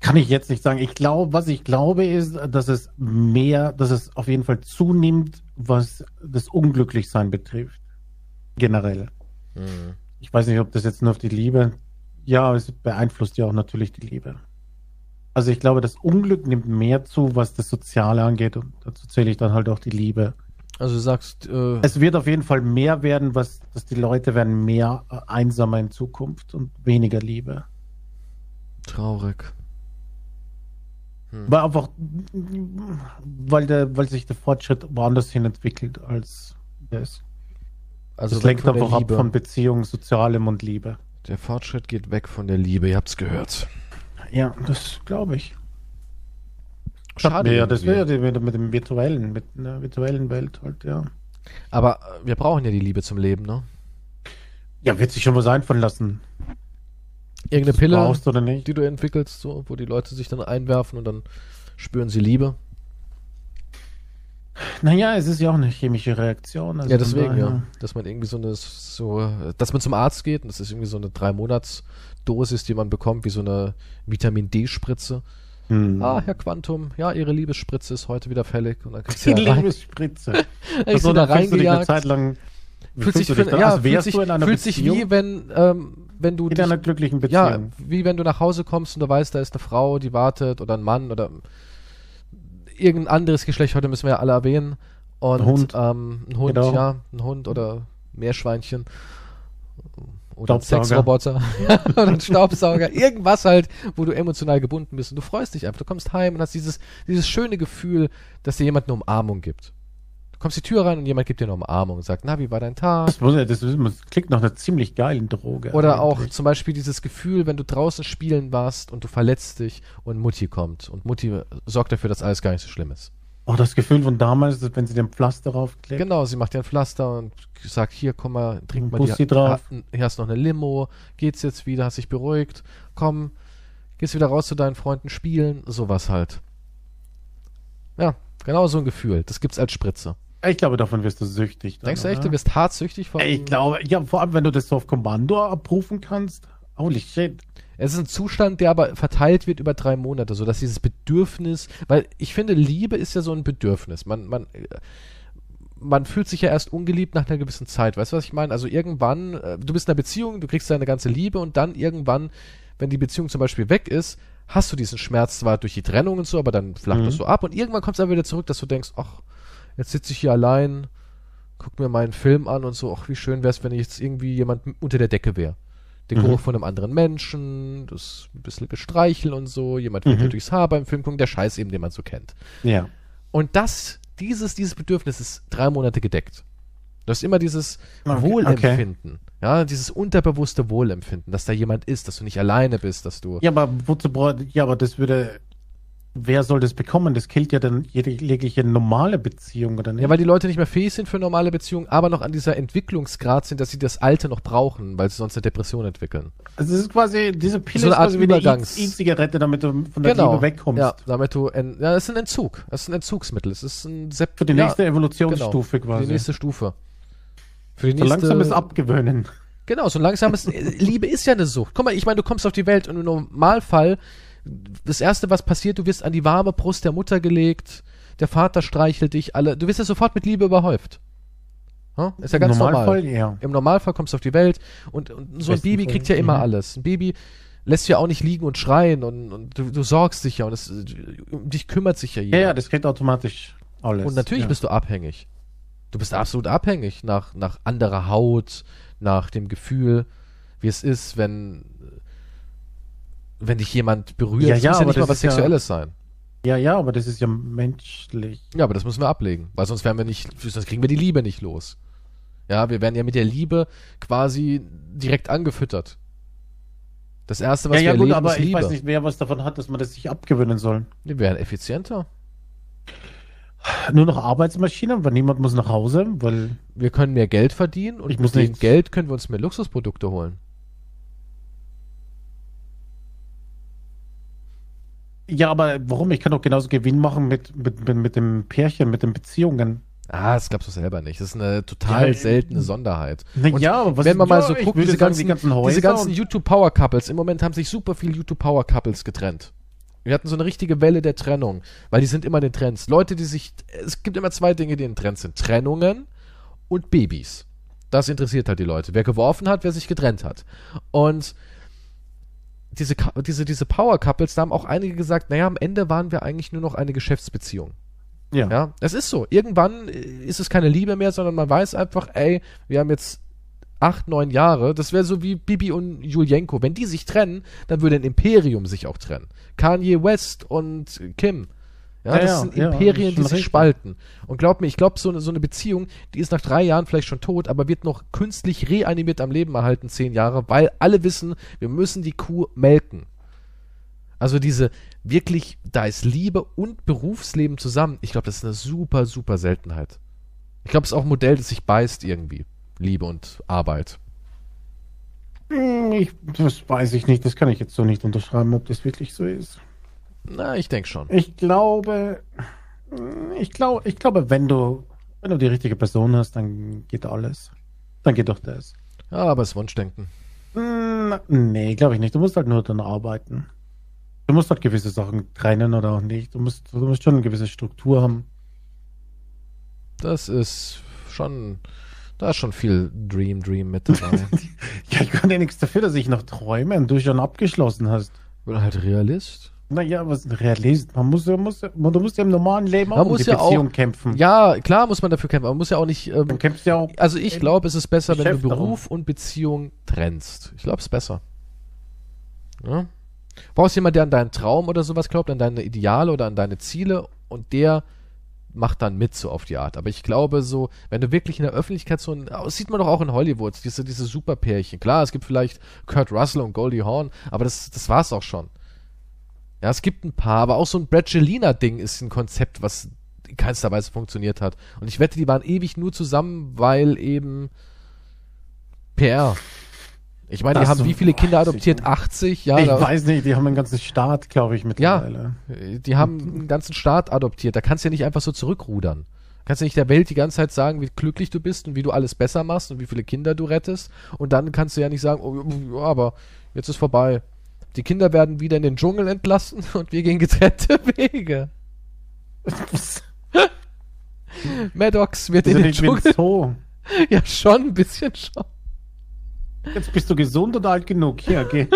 kann ich jetzt nicht sagen. Ich glaube, was ich glaube, ist, dass es mehr, dass es auf jeden Fall zunimmt, was das Unglücklichsein betrifft. Generell. Mhm. Ich weiß nicht, ob das jetzt nur auf die Liebe. Ja, es beeinflusst ja auch natürlich die Liebe. Also ich glaube, das Unglück nimmt mehr zu, was das Soziale angeht und dazu zähle ich dann halt auch die Liebe. Also du sagst, äh, es wird auf jeden Fall mehr werden, was, dass die Leute werden mehr äh, einsamer in Zukunft und weniger Liebe. Traurig. Hm. Weil einfach, weil der, weil sich der Fortschritt woanders hin entwickelt als das. Also das lenkt einfach ab von Beziehung, Sozialem und Liebe. Der Fortschritt geht weg von der Liebe, ihr habt's gehört. Ja, das glaube ich. Schade. Ja, das wäre ja mit, mit dem virtuellen, mit einer virtuellen Welt halt, ja. Aber wir brauchen ja die Liebe zum Leben, ne? Ja, wird sich schon was einfallen lassen. Irgendeine Pille, die du entwickelst, so, wo die Leute sich dann einwerfen und dann spüren sie Liebe. Naja, es ist ja auch eine chemische Reaktion. Also ja, deswegen, ja. Dass man irgendwie so eine, so, dass man zum Arzt geht und das ist irgendwie so eine drei Monats Dosis, die man bekommt, wie so eine Vitamin D-Spritze. Hm. Ah, Herr Quantum, ja, Ihre Liebesspritze ist heute wieder fällig. Und dann kriegst du Die Liebesspritze. also, da reingejagt. Zeit lang fühlt sich, für, ja, also fühlt sich, fühlt sich wie wenn, ähm, wenn du in dich, einer glücklichen Beziehung. Ja, wie wenn du nach Hause kommst und du weißt, da ist eine Frau, die wartet oder ein Mann oder irgendein anderes Geschlecht, heute müssen wir ja alle erwähnen. Und, ein Hund. Ähm, ein Hund, genau. ja, ein Hund oder Meerschweinchen. Oder ein Sexroboter. oder ein Staubsauger. Irgendwas halt, wo du emotional gebunden bist. Und du freust dich einfach. Du kommst heim und hast dieses, dieses schöne Gefühl, dass dir jemand eine Umarmung gibt. Du kommst die Tür rein und jemand gibt dir eine Umarmung und sagt, na, wie war dein Tag? Das, muss, das, das klingt nach einer ziemlich geilen Droge. Oder auch zum Beispiel dieses Gefühl, wenn du draußen spielen warst und du verletzt dich und Mutti kommt und Mutti sorgt dafür, dass alles gar nicht so schlimm ist. Oh, das Gefühl von damals, wenn sie den Pflaster draufklebt. Genau, sie macht dir ein Pflaster und sagt, hier, komm mal, trink mal Bussi die, drauf. hier hast noch eine Limo, geht's jetzt wieder, hast dich beruhigt, komm, gehst wieder raus zu deinen Freunden spielen, sowas halt. Ja, genau so ein Gefühl. Das gibt's als Spritze. Ich glaube, davon wirst du süchtig. dann, Denkst du echt, du wirst hart süchtig von. Ich glaube, ja, vor allem, wenn du das so auf Kommando abrufen kannst. Holy shit. Es ist ein Zustand, der aber verteilt wird über drei Monate, sodass dieses Bedürfnis, weil ich finde, Liebe ist ja so ein Bedürfnis. Man, man, äh, man fühlt sich ja erst ungeliebt nach einer gewissen Zeit. Weißt du, was ich meine? Also irgendwann, äh, du bist in einer Beziehung, du kriegst deine ganze Liebe und dann irgendwann, wenn die Beziehung zum Beispiel weg ist, hast du diesen Schmerz zwar durch die Trennung und so, aber dann flacht Mhm. das so ab und irgendwann kommst du aber wieder zurück, dass du denkst, ach, jetzt sitze ich hier allein, guck mir meinen Film an und so, ach, wie schön wäre es, wenn ich jetzt irgendwie jemand unter der Decke wäre. Den Mhm. Geruch von einem anderen Menschen, das ein bisschen Gestreichel und so, jemand dir Mhm. durchs Haar beim Film gucken, der Scheiß eben, den man so kennt. Ja. Und das, dieses, dieses Bedürfnis ist drei Monate gedeckt. Du hast immer dieses Okay, Wohlempfinden, ja, dieses unterbewusste Wohlempfinden, dass da jemand ist, dass du nicht alleine bist, dass du, Ja, aber wozu braucht, ja, aber das würde, wer soll das bekommen? Das killt ja dann jegliche normale Beziehung, oder nicht? ja, weil die Leute nicht mehr fähig sind für normale Beziehungen, aber noch an dieser Entwicklungsgrad sind, dass sie das Alte noch brauchen, weil sie sonst eine Depression entwickeln. also es ist quasi, diese Pille So ist quasi wie eine Übergangs- E-Zigarette, damit du von der Liebe wegkommst. Genau. Ja, damit du, en, ja, es ist ein Entzug, es ist ein Entzugsmittel, es ist ein Sep Für die ja, nächste Evolutionsstufe genau, Für quasi. die nächste Stufe. Für die so nächste, langsam ist abgewöhnen. Genau, so langsam ist, Liebe ist ja eine Sucht. Guck mal, ich meine, du kommst auf die Welt und im Normalfall, das erste, was passiert, du wirst an die warme Brust der Mutter gelegt, der Vater streichelt dich, alle, du wirst ja sofort mit Liebe überhäuft. Hm? Ist ja ganz Im Normalfall, normal. ja. Im Normalfall kommst du auf die Welt und, und so ein Baby Fall. kriegt ja immer Mhm. alles. Ein Baby lässt ja auch nicht liegen und schreien und, und du, du sorgst dich ja und es, um dich kümmert sich ja jeder. Ja, ja, das kriegt automatisch alles. Und natürlich ja. bist du abhängig. Du bist absolut abhängig nach, nach anderer Haut, nach dem Gefühl, wie es ist, wenn, wenn dich jemand berührt. Ja, ja, muss ja nicht mal was ist ja- Sexuelles sein. Ja, ja, aber das ist ja menschlich. Ja, aber das müssen wir ablegen, weil sonst werden wir nicht, sonst kriegen wir die Liebe nicht los. Ja, wir werden ja mit der Liebe quasi direkt angefüttert. Das erste, was ja, ja, wir gut, erleben, aber ist ich Liebe. weiß nicht, wer was davon hat, dass man das sich abgewöhnen soll. Wir werden effizienter. Nur noch Arbeitsmaschine, weil niemand muss nach Hause, weil Wir können mehr Geld verdienen und Ich mit dem Geld können wir uns mehr Luxusprodukte holen. Ja, aber warum? Ich kann doch genauso Gewinn machen mit, mit, mit, mit dem Pärchen, mit den Beziehungen. Ah, das glaubst du selber nicht. Das ist eine total Ja, seltene Sonderheit. Na Und ja, aber was wenn man mal ja, so ich guckt, diese ganzen, die ganzen diese ganzen YouTube Power Couples, im Moment haben sich super viele YouTube Power Couples getrennt. Wir hatten so eine richtige Welle der Trennung, weil die sind immer in den Trends. Leute, die sich, es gibt immer zwei Dinge, die in den Trends sind. Trennungen und Babys. Das interessiert halt die Leute. Wer geworfen hat, wer sich getrennt hat. Und diese, diese, diese Power Couples, da haben auch einige gesagt, naja, am Ende waren wir eigentlich nur noch eine Geschäftsbeziehung. Ja. Ja, es ist so. Irgendwann äh, ist es keine Liebe mehr, sondern man weiß einfach, ey, wir haben jetzt acht, neun Jahre. Das wäre so wie Bibi und Julienko. Wenn die sich trennen, dann würde ein Imperium sich auch trennen. Kanye West und Kim. Ja, Ja, das ja, sind ja, Imperien, die sich richtig. spalten. Und glaub mir, ich glaube, so eine, so eine Beziehung, die ist nach drei Jahren vielleicht schon tot, aber wird noch künstlich reanimiert am Leben erhalten, zehn Jahre, weil alle wissen, wir müssen die Kuh melken. Also diese wirklich, da ist Liebe und Berufsleben zusammen. Ich glaube, das ist eine super, super Seltenheit. Ich glaube, es ist auch ein Modell, das sich beißt irgendwie. Liebe und Arbeit. Hm, Ich, das weiß ich nicht, das kann ich jetzt so nicht unterschreiben, ob das wirklich so ist. Na, ich denke schon. Ich glaube, ich glaube, ich glaube, wenn du, wenn du die richtige Person hast, dann geht alles. Dann geht doch das. Ja, aber es Wunschdenken. Hm, Nee, glaube ich nicht. Du musst halt nur dann arbeiten. Du musst halt gewisse Sachen trennen oder auch nicht. Du musst, du musst schon eine gewisse Struktur haben. Das ist schon, da ist schon viel Dream, Dream mit dabei. Ja, ich kann ja nichts dafür, dass ich noch träume und du schon abgeschlossen hast. Oder halt Realist. Naja, was ein Realist? Man muss, ja- muss, du musst ja im normalen Leben Man auch um muss die ja Beziehung auch- kämpfen. Ja, klar muss man dafür kämpfen. aber Man muss ja auch nicht. Dann Ähm, kämpfst du ja auch. also ich glaube, es ist besser, wenn du Geschäft darum. Beruf und Beziehung trennst. Ich glaube, es ist besser. Ja? Brauchst jemanden, der an deinen Traum oder sowas glaubt, an deine Ideale oder an deine Ziele und der macht dann mit, so auf die Art. Aber ich glaube so, wenn du wirklich in der Öffentlichkeit so ein, das sieht man doch auch in Hollywood, diese, diese Superpärchen. Klar, es gibt vielleicht Kurt Russell und Goldie Hawn, aber das, das war's auch schon. Ja, es gibt ein paar, aber auch so ein Brad Jelena-Ding ist ein Konzept, was in keinster Weise funktioniert hat. Und ich wette, die waren ewig nur zusammen, weil eben PR. Ich meine, die haben so- wie viele Kinder adoptiert? nicht. 80? Ja, ich weiß nicht, die haben einen ganzen Staat, glaube ich, ja, mittlerweile. die haben einen ganzen Staat adoptiert. Da kannst du ja nicht einfach so zurückrudern. Kannst du nicht der Welt die ganze Zeit sagen, wie glücklich du bist und wie du alles besser machst und wie viele Kinder du rettest. Und dann kannst du ja nicht sagen, oh, ja, aber jetzt ist vorbei. Die Kinder werden wieder in den Dschungel entlassen und wir gehen getrennte Wege. Maddox wird Wir in den Dschungel. Zoo. Ja, schon, ein bisschen schon. Jetzt bist du gesund und alt genug. Hier, geh.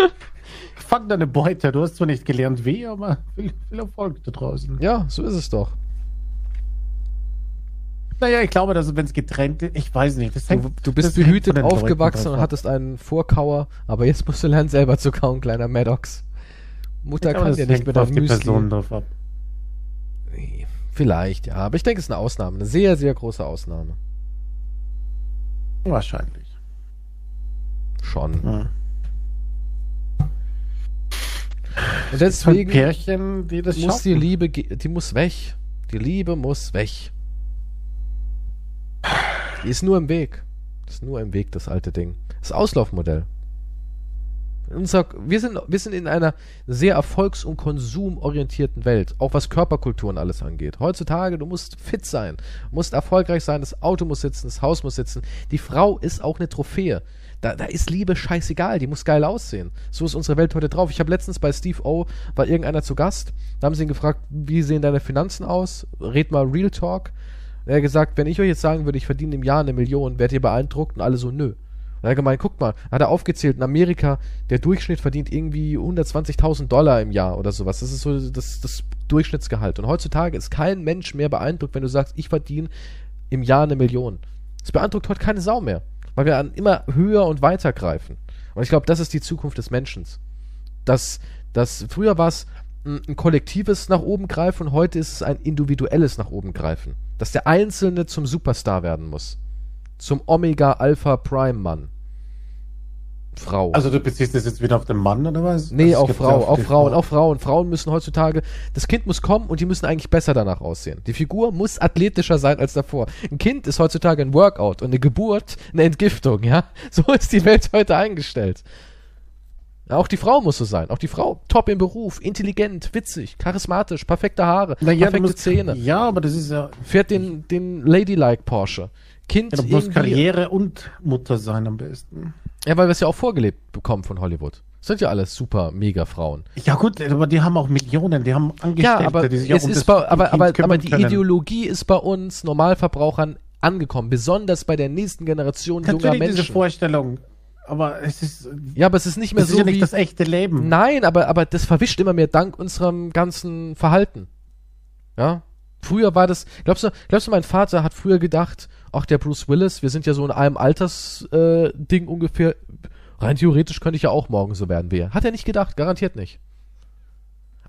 Fang deine Beute. Du hast zwar nicht gelernt wie, aber viel, viel Erfolg da draußen. Ja, so ist es doch. Naja, ich glaube, dass wenn es getrennt ist, ich weiß nicht. Du, du bist behütet aufgewachsen und hattest einen Vorkauer, aber jetzt musst du lernen, selber zu kauen, kleiner Maddox. Mutter Ich glaube, kann das dir nicht mit auf die Müsli. Person drauf ab. Vielleicht, ja, aber ich denke, es ist eine Ausnahme, eine sehr, sehr große Ausnahme. Wahrscheinlich. Schon. Ja. Und deswegen Pärchen, die das muss die schaffen. Liebe, ge- die muss weg. Die Liebe muss weg. Die ist nur im Weg. Ist nur im Weg, das alte Ding. Das Auslaufmodell. Wir, sind, wir sind in einer sehr erfolgs- und konsumorientierten Welt, auch was Körperkultur und alles angeht. Heutzutage, du musst fit sein, musst erfolgreich sein, das Auto muss sitzen, das Haus muss sitzen. Die Frau ist auch eine Trophäe. Da, da ist Liebe scheißegal, die muss geil aussehen. So ist unsere Welt heute drauf. Ich habe letztens bei Steve O, war irgendeiner zu Gast, da haben sie ihn gefragt, wie sehen deine Finanzen aus? Red mal Real Talk. Er hat gesagt, wenn ich euch jetzt sagen würde, ich verdiene im Jahr eine Million, werdet ihr beeindruckt? Und alle so, nö. Und er hat gemeint, guckt mal, hat er aufgezählt, in Amerika, der Durchschnitt verdient irgendwie 120.000 Dollar im Jahr oder sowas. Das ist so das, das Durchschnittsgehalt. Und heutzutage ist kein Mensch mehr beeindruckt, wenn du sagst, ich verdiene im Jahr eine Million. Das beeindruckt heute keine Sau mehr, weil wir an immer höher und weiter greifen. Und ich glaube, das ist die Zukunft des Menschen. Das, das, früher war es ein, kollektives nach oben greifen und heute ist es ein individuelles nach oben greifen. Dass der Einzelne zum Superstar werden muss. Zum Omega Alpha Prime Mann. Frau. Also du beziehst das jetzt wieder auf den Mann oder was? Nee, Also gibt Frau, ja auch die Frauen, Frau. auch Frauen. Frauen müssen heutzutage, das Kind muss kommen und die müssen eigentlich besser danach aussehen. Die Figur muss athletischer sein als davor. Ein Kind ist heutzutage ein Workout und eine Geburt eine Entgiftung, ja? So ist die Welt heute eingestellt. Ja, Auch die Frau muss so sein. Auch die Frau, top im Beruf, intelligent, witzig, charismatisch, perfekte Haare, Naja, du perfekte musst, Zähne, Ja, aber das ist ja. fährt den, den Ladylike Porsche. Kind ja du musst Karriere und Mutter sein am besten. ja, weil wir es ja auch vorgelebt bekommen von Hollywood. Sind ja alles super, mega Frauen. Ja gut, aber die haben auch Millionen, die haben Angestellte, Ja, aber die sich es auch um ist bei, aber, aber, aber die können. Ideologie ist bei uns Normalverbrauchern angekommen, besonders bei der nächsten Generation junger Natürlich diese Menschen. Vorstellung, aber es ist, Ja, aber es ist nicht mehr ist so ja nicht wie das echte Leben. Nein, aber aber das verwischt immer mehr dank unserem ganzen Verhalten. Ja? Früher war das, glaubst du, glaubst du, mein Vater hat früher gedacht, ach, der Bruce Willis, wir sind ja so in einem Altersding äh, ungefähr, rein theoretisch könnte ich ja auch morgen so werden wie er. Hat er nicht gedacht, garantiert nicht.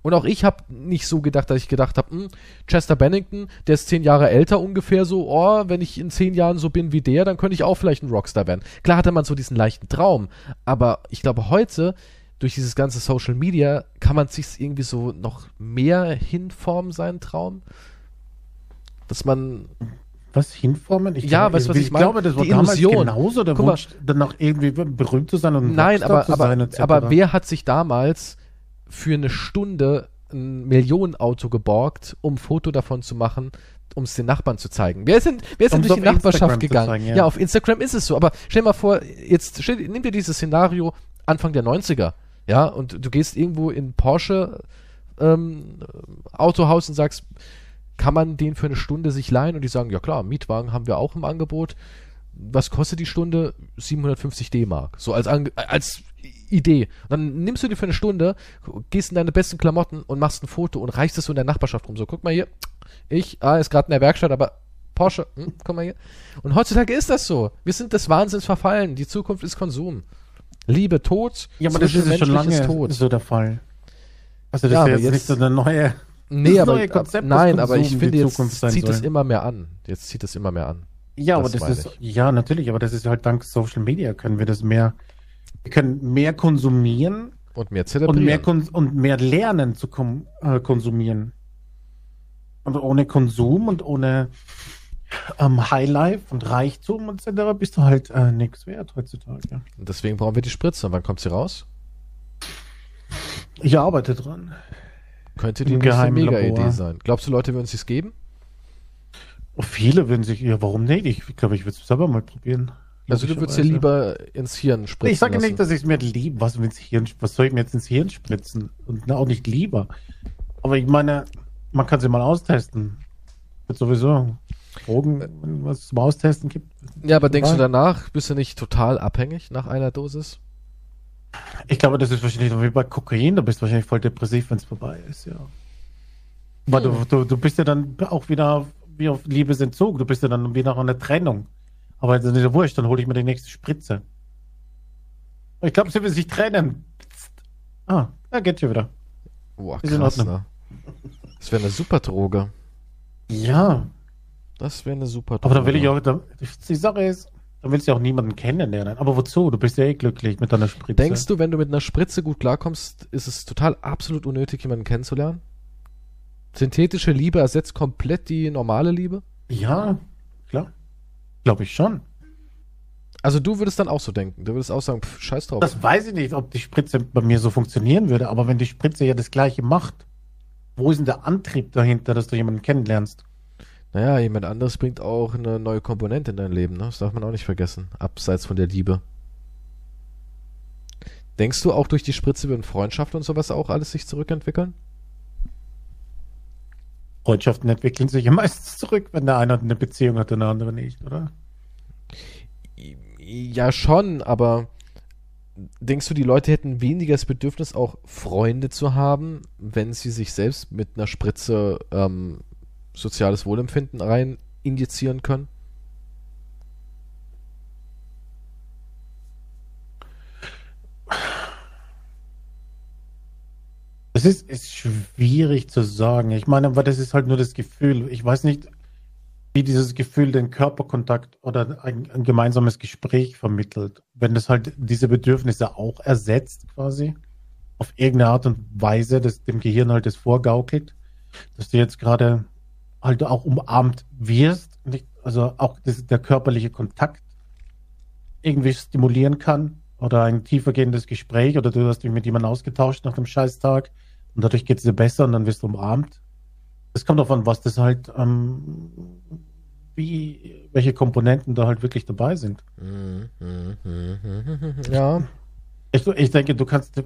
Und auch ich habe nicht so gedacht, dass ich gedacht habe, hm, Chester Bennington, der ist zehn Jahre älter ungefähr so, oh, wenn ich in zehn Jahren so bin wie der, dann könnte ich auch vielleicht ein Rockstar werden. Klar hatte man so diesen leichten Traum, aber ich glaube heute, durch dieses ganze Social Media, kann man sich irgendwie so noch mehr hinformen, seinen Traum. Dass man, Was hinformen? Ich Ja, glaube, weißt du, was ich ich meine? glaube, das war Die damals Illusion. genauso der Guck mal. Wunsch, danach irgendwie berühmt zu sein und ein nein, aber, zu aber, aber wer hat sich damals für eine Stunde ein Millionenauto geborgt, um ein Foto davon zu machen, um es den Nachbarn zu zeigen? Wer ist denn, wer ist denn durch die Nachbarschaft Instagram gegangen? zeigen, ja. ja. auf Instagram ist es so. Aber stell dir mal vor, jetzt stell, nimm dir dieses Szenario Anfang der 90er, ja, und du gehst irgendwo in Porsche ähm, Autohaus und sagst, kann man den für eine Stunde sich leihen? Und die sagen, ja klar, Mietwagen haben wir auch im Angebot. Was kostet die Stunde? 750 D-Mark. So als, als Idee. Und dann nimmst du dir für eine Stunde, gehst in deine besten Klamotten und machst ein Foto und reichst es so in der Nachbarschaft rum. So, guck mal hier, ich, ah, ist gerade in der Werkstatt, aber Porsche, hm, guck mal hier. Und heutzutage ist das so. Wir sind des Wahnsinns verfallen. Die Zukunft ist Konsum. Liebe tot, Ja, aber das ist ja schon lange tot. so der Fall. Also das Ja, ist aber jetzt, jetzt- nicht so eine neue Nee, Das aber, Konzept, nein, das aber ich finde, die jetzt zieht es immer mehr an. Jetzt zieht es immer mehr an. Ja, aber Das das, meine ist, ja, natürlich, aber das ist halt dank Social Media können wir das mehr, wir können mehr konsumieren Und mehr und zelebrieren. mehr, kon und mehr lernen zu äh, konsumieren. Und ohne Konsum und ohne ähm, Highlife und Reichtum etc. bist du halt äh, nichts wert heutzutage. Und deswegen brauchen wir die Spritze. Und wann kommt sie raus? Ich arbeite dran. Könnte die nächste Mega-Idee sein. Glaubst du, Leute würden es sich geben? Viele würden sich, ja, warum nicht? Ich glaube, ich würde es selber mal probieren. Also du würdest dir lieber ins Hirn spritzen Ich sage nicht, dass ich es mir lieb, was, Hirn, was soll ich mir jetzt ins Hirn spritzen? Und na, auch nicht lieber. Aber ich meine, man kann sie mal austesten. Wird sowieso Drogen, was zum Austesten gibt. Ja, aber denkst du danach, bist du nicht total abhängig nach einer Dosis? Ich glaube, das ist wahrscheinlich wie bei Kokain, da bist du wahrscheinlich voll depressiv, wenn es vorbei ist, ja. Aber du, du, du bist ja dann auch wieder wie auf Liebesentzug, du bist ja dann wieder an der Trennung. Aber das ist ja wurscht, dann hole ich mir die nächste Spritze. Ich glaube, sie will sich trennen. Ah, da geht schon wieder. Boah, Ist krass, ne? Das wäre eine super Droge. Ja, Das wäre eine super Droge. aber da will ich auch, da, die Sache ist, da willst du ja auch niemanden kennenlernen. Aber wozu? Du bist ja eh glücklich mit deiner Spritze. Denkst du, wenn du mit einer Spritze gut klarkommst, ist es total absolut unnötig, jemanden kennenzulernen? Synthetische Liebe ersetzt komplett die normale Liebe? Ja, klar. Glaube ich schon. Also du würdest dann auch so denken. Du würdest auch sagen, pff, scheiß drauf. Das weiß ich nicht, ob die Spritze bei mir so funktionieren würde, aber wenn die Spritze ja das gleiche macht, wo ist denn der Antrieb dahinter, dass du jemanden kennenlernst? naja, jemand anderes bringt auch eine neue Komponente in dein Leben, ne? Das darf man auch nicht vergessen. Abseits von der Liebe. Denkst du auch durch die Spritze würden Freundschaft und sowas auch alles sich zurückentwickeln? Freundschaften entwickeln sich ja meistens zurück, wenn der eine eine Beziehung hat und der andere nicht, oder? Ja, schon, aber denkst du, die Leute hätten weniger das Bedürfnis, auch Freunde zu haben, wenn sie sich selbst mit einer Spritze ähm, soziales Wohlempfinden rein injizieren können? Das ist, ist schwierig zu sagen. Ich meine, aber das ist halt nur das Gefühl. Ich weiß nicht, wie dieses Gefühl den Körperkontakt oder ein, ein gemeinsames Gespräch vermittelt. Wenn das halt diese Bedürfnisse auch ersetzt, quasi, auf irgendeine Art und Weise, das dem Gehirn halt das vorgaukelt, dass du jetzt gerade halt auch umarmt wirst, nicht, also auch das, der körperliche Kontakt irgendwie stimulieren kann oder ein tiefergehendes Gespräch oder du hast dich mit jemandem ausgetauscht nach dem Scheißtag und dadurch geht es dir besser und dann wirst du umarmt. Es kommt davon, was das halt, ähm, wie, welche Komponenten da halt wirklich dabei sind. Ja, Ich, ich denke, du kannst,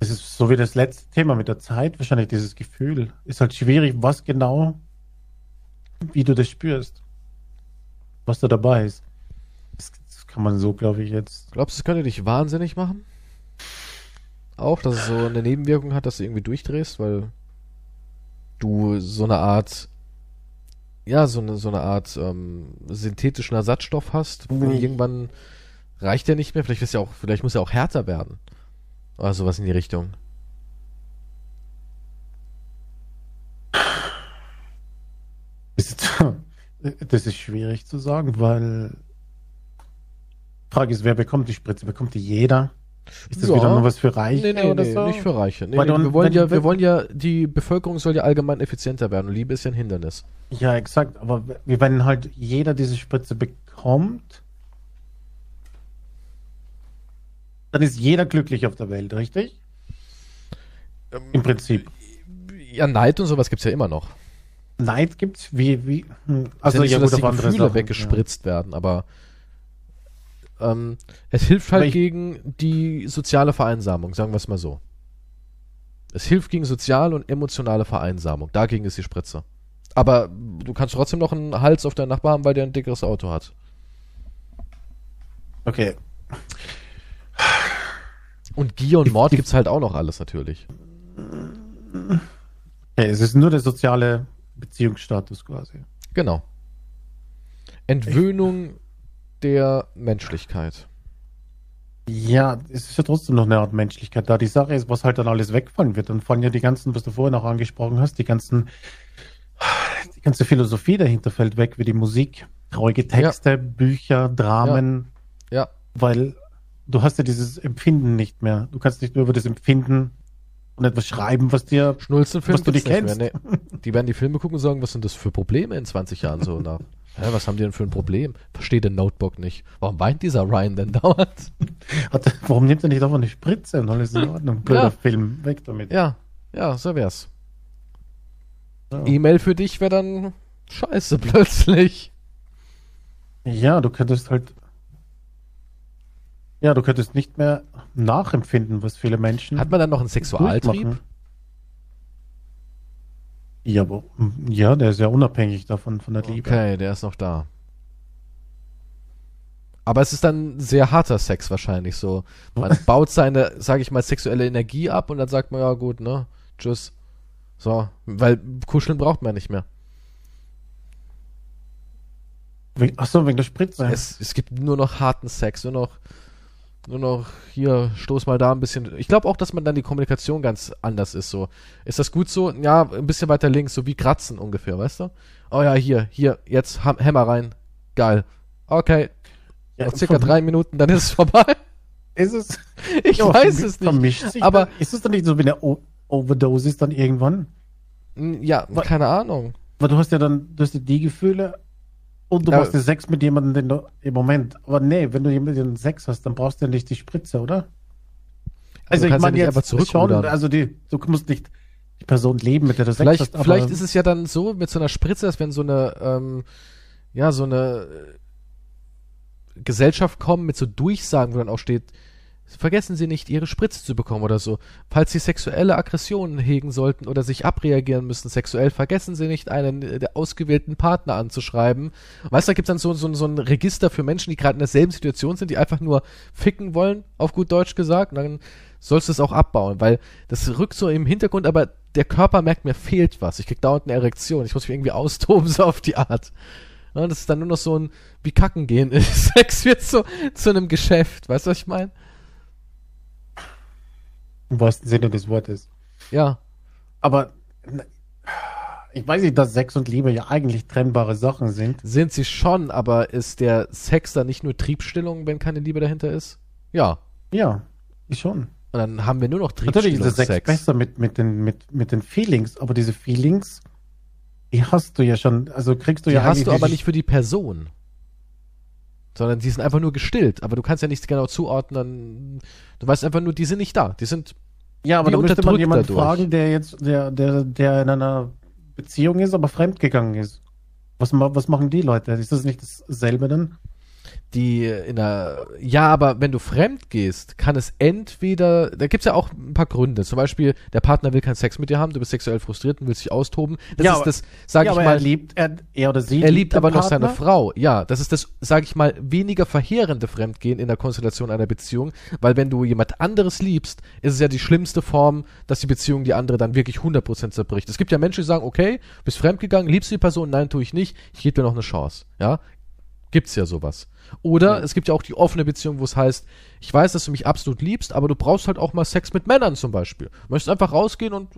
es ist so wie das letzte Thema mit der Zeit, wahrscheinlich dieses Gefühl. Ist halt schwierig, was genau, wie du das spürst, was da dabei ist. Das, das kann man so, glaube ich, jetzt. glaubst du, es könnte dich wahnsinnig machen? Auch, dass es so eine Nebenwirkung hat, dass du irgendwie durchdrehst, weil du so eine Art, ja, so eine, so eine Art ähm, synthetischen Ersatzstoff hast, wo Mhm. irgendwann reicht der nicht mehr. Vielleicht ist ja auch, vielleicht muss er auch härter werden. Oder sowas in die Richtung. Das ist, das ist schwierig zu sagen, weil Frage ist, wer bekommt die Spritze? Bekommt die jeder? Ist das Ja. wieder nur was für Reiche Nee, nee, oder nee, so? nicht für Reiche. Nee, Weil nee, wir wollen ja, wir wollen ja, die Bevölkerung soll ja allgemein effizienter werden und Liebe ist ja ein Hindernis. Ja, exakt. Aber wenn halt jeder diese Spritze bekommt, dann ist jeder glücklich auf der Welt, richtig? Im Prinzip. Ja, Neid und sowas gibt's ja immer noch. Neid gibt's wie, wie, hm, Also nicht ja so, dass gut, die auf andere Gefühle Sachen, weggespritzt werden, aber ähm, es hilft halt ich- gegen die soziale Vereinsamung, sagen wir es mal so. Es hilft gegen soziale und emotionale Vereinsamung. Dagegen ist die Spritze. Aber du kannst trotzdem noch einen Hals auf deinen Nachbar haben, weil der ein dickeres Auto hat. Okay. Und Gier und Mord die- gibt's halt auch noch alles natürlich. okay. Es ist nur der soziale Beziehungsstatus quasi. Genau. Entwöhnung der Menschlichkeit. Ja, es ist ja trotzdem noch eine Art Menschlichkeit da. Die Sache ist, was halt dann alles wegfallen wird. Dann fallen ja die ganzen, was du vorhin auch angesprochen hast, die ganzen, die ganze Philosophie dahinter fällt weg, wie die Musik, traurige Texte, Bücher, Dramen. Ja. Weil du hast ja dieses Empfinden nicht mehr. Du kannst nicht nur über das Empfinden und etwas schreiben, was dir, was du nicht kennst. Mehr, nee. Die werden die Filme gucken und sagen, was sind das für Probleme in 20 Jahren so nach. Hä, was haben die denn für ein Problem? Versteht den Notebook nicht. Warum weint dieser Ryan denn dauernd? Hat, warum nimmt er nicht einfach eine Spritze und alles in Ordnung? Blöder Ja. Film, weg damit. Ja, ja, so wär's. Ja. E-Mail für dich wäre dann scheiße plötzlich. Ja, du könntest halt. Ja, du könntest nicht mehr nachempfinden, was viele Menschen. Hat man dann noch einen Sexualtrieb? Ja, aber, ja, der ist ja unabhängig davon, von der Liebe. Okay, der ist noch da. Aber es ist dann sehr harter Sex wahrscheinlich so. Man baut seine, sage ich mal, sexuelle Energie ab und dann sagt man, ja gut, ne, tschüss. So, weil kuscheln braucht man nicht mehr. Achso, wegen der Spritze. Es, es gibt nur noch harten Sex, nur noch, nur noch hier, stoß mal da ein bisschen. Ich glaube auch, dass man dann die Kommunikation ganz anders ist. So, ist das gut so? Ja, ein bisschen weiter links, so wie Kratzen ungefähr, weißt du? Oh ja, hier, hier, jetzt Hämmer rein. Geil. Okay, Ja, noch circa drei Minuten, dann ist es vorbei. Ist es? Ich Ja, weiß es nicht. Aber- dann, ist es dann nicht so wie eine o Overdose ist dann irgendwann? Ja, Wa- keine Ahnung. Weil du hast ja dann, du hast ja die Gefühle und du Ja. machst den Sex mit jemandem, den du im Moment. Aber nee, wenn du jemanden Sex hast, dann brauchst du ja nicht die Spritze, oder? Also du kannst ja nicht einfach schon, also die, du musst nicht die Person leben, mit der du Sex Vielleicht, hast. aber- vielleicht ist es ja dann so mit so einer Spritze, dass wenn so eine, ähm, ja, so eine äh, Gesellschaft kommt mit so Durchsagen, wo dann auch steht, vergessen Sie nicht, Ihre Spritze zu bekommen oder so. Falls Sie sexuelle Aggressionen hegen sollten oder sich abreagieren müssen sexuell, vergessen Sie nicht, einen äh, der ausgewählten Partner anzuschreiben. Weißt du, da gibt es dann so, so, so ein Register für Menschen, die gerade in derselben Situation sind, die einfach nur ficken wollen, auf gut Deutsch gesagt. Und dann sollst du es auch abbauen, weil das rückt so im Hintergrund, aber der Körper merkt, mir fehlt was. Ich krieg dauernd eine Erektion. Ich muss mich irgendwie austoben, so auf die Art. Ja, das ist dann nur noch so ein, wie kacken gehen ist. Sex wird so zu einem Geschäft. Weißt du, was ich meine? Im wahrsten Sinne des Wortes. Ja. Aber ich weiß nicht, dass Sex und Liebe ja eigentlich trennbare Sachen sind. Sind sie schon, aber ist der Sex dann nicht nur Triebstillung, wenn keine Liebe dahinter ist? Ja. Ja, ich schon. Und dann haben wir nur noch Natürlich ist der Sex Triebstillungssex. besser mit, mit, den, mit, mit den Feelings, aber diese Feelings, die hast du ja schon, also kriegst du Die ja hast du aber nicht für die Person. Sondern die sind einfach nur gestillt. Aber du kannst ja nicht genau zuordnen. Du weißt einfach nur, die sind nicht da. Die sind Ja, aber da müsste man jemanden dadurch. fragen, der jetzt, der, der, der in einer Beziehung ist, aber fremdgegangen ist. Was, was machen die Leute? Ist das nicht dasselbe dann? Die in der ja, aber wenn du fremd gehst, kann es entweder, da gibt's ja auch ein paar Gründe. Zum Beispiel, der Partner will keinen Sex mit dir haben, du bist sexuell frustriert und willst dich austoben. Das Ja, ist das, sag ja, ich mal, er liebt, er, er oder sie er liebt aber noch seine. Frau. Ja, das ist das, sag ich mal, weniger verheerende Fremdgehen in der Konstellation einer Beziehung, weil wenn du jemand anderes liebst, ist es ja die schlimmste Form, dass die Beziehung die andere dann wirklich 100% zerbricht. Es gibt ja Menschen, die sagen, okay, bist fremdgegangen, liebst du die Person? Nein, tue ich nicht. Ich gebe dir noch eine Chance. Ja, gibt's ja sowas. Oder es gibt ja auch die offene Beziehung, wo es heißt, ich weiß, dass du mich absolut liebst, aber du brauchst halt auch mal Sex mit Männern zum Beispiel. Du möchtest einfach rausgehen und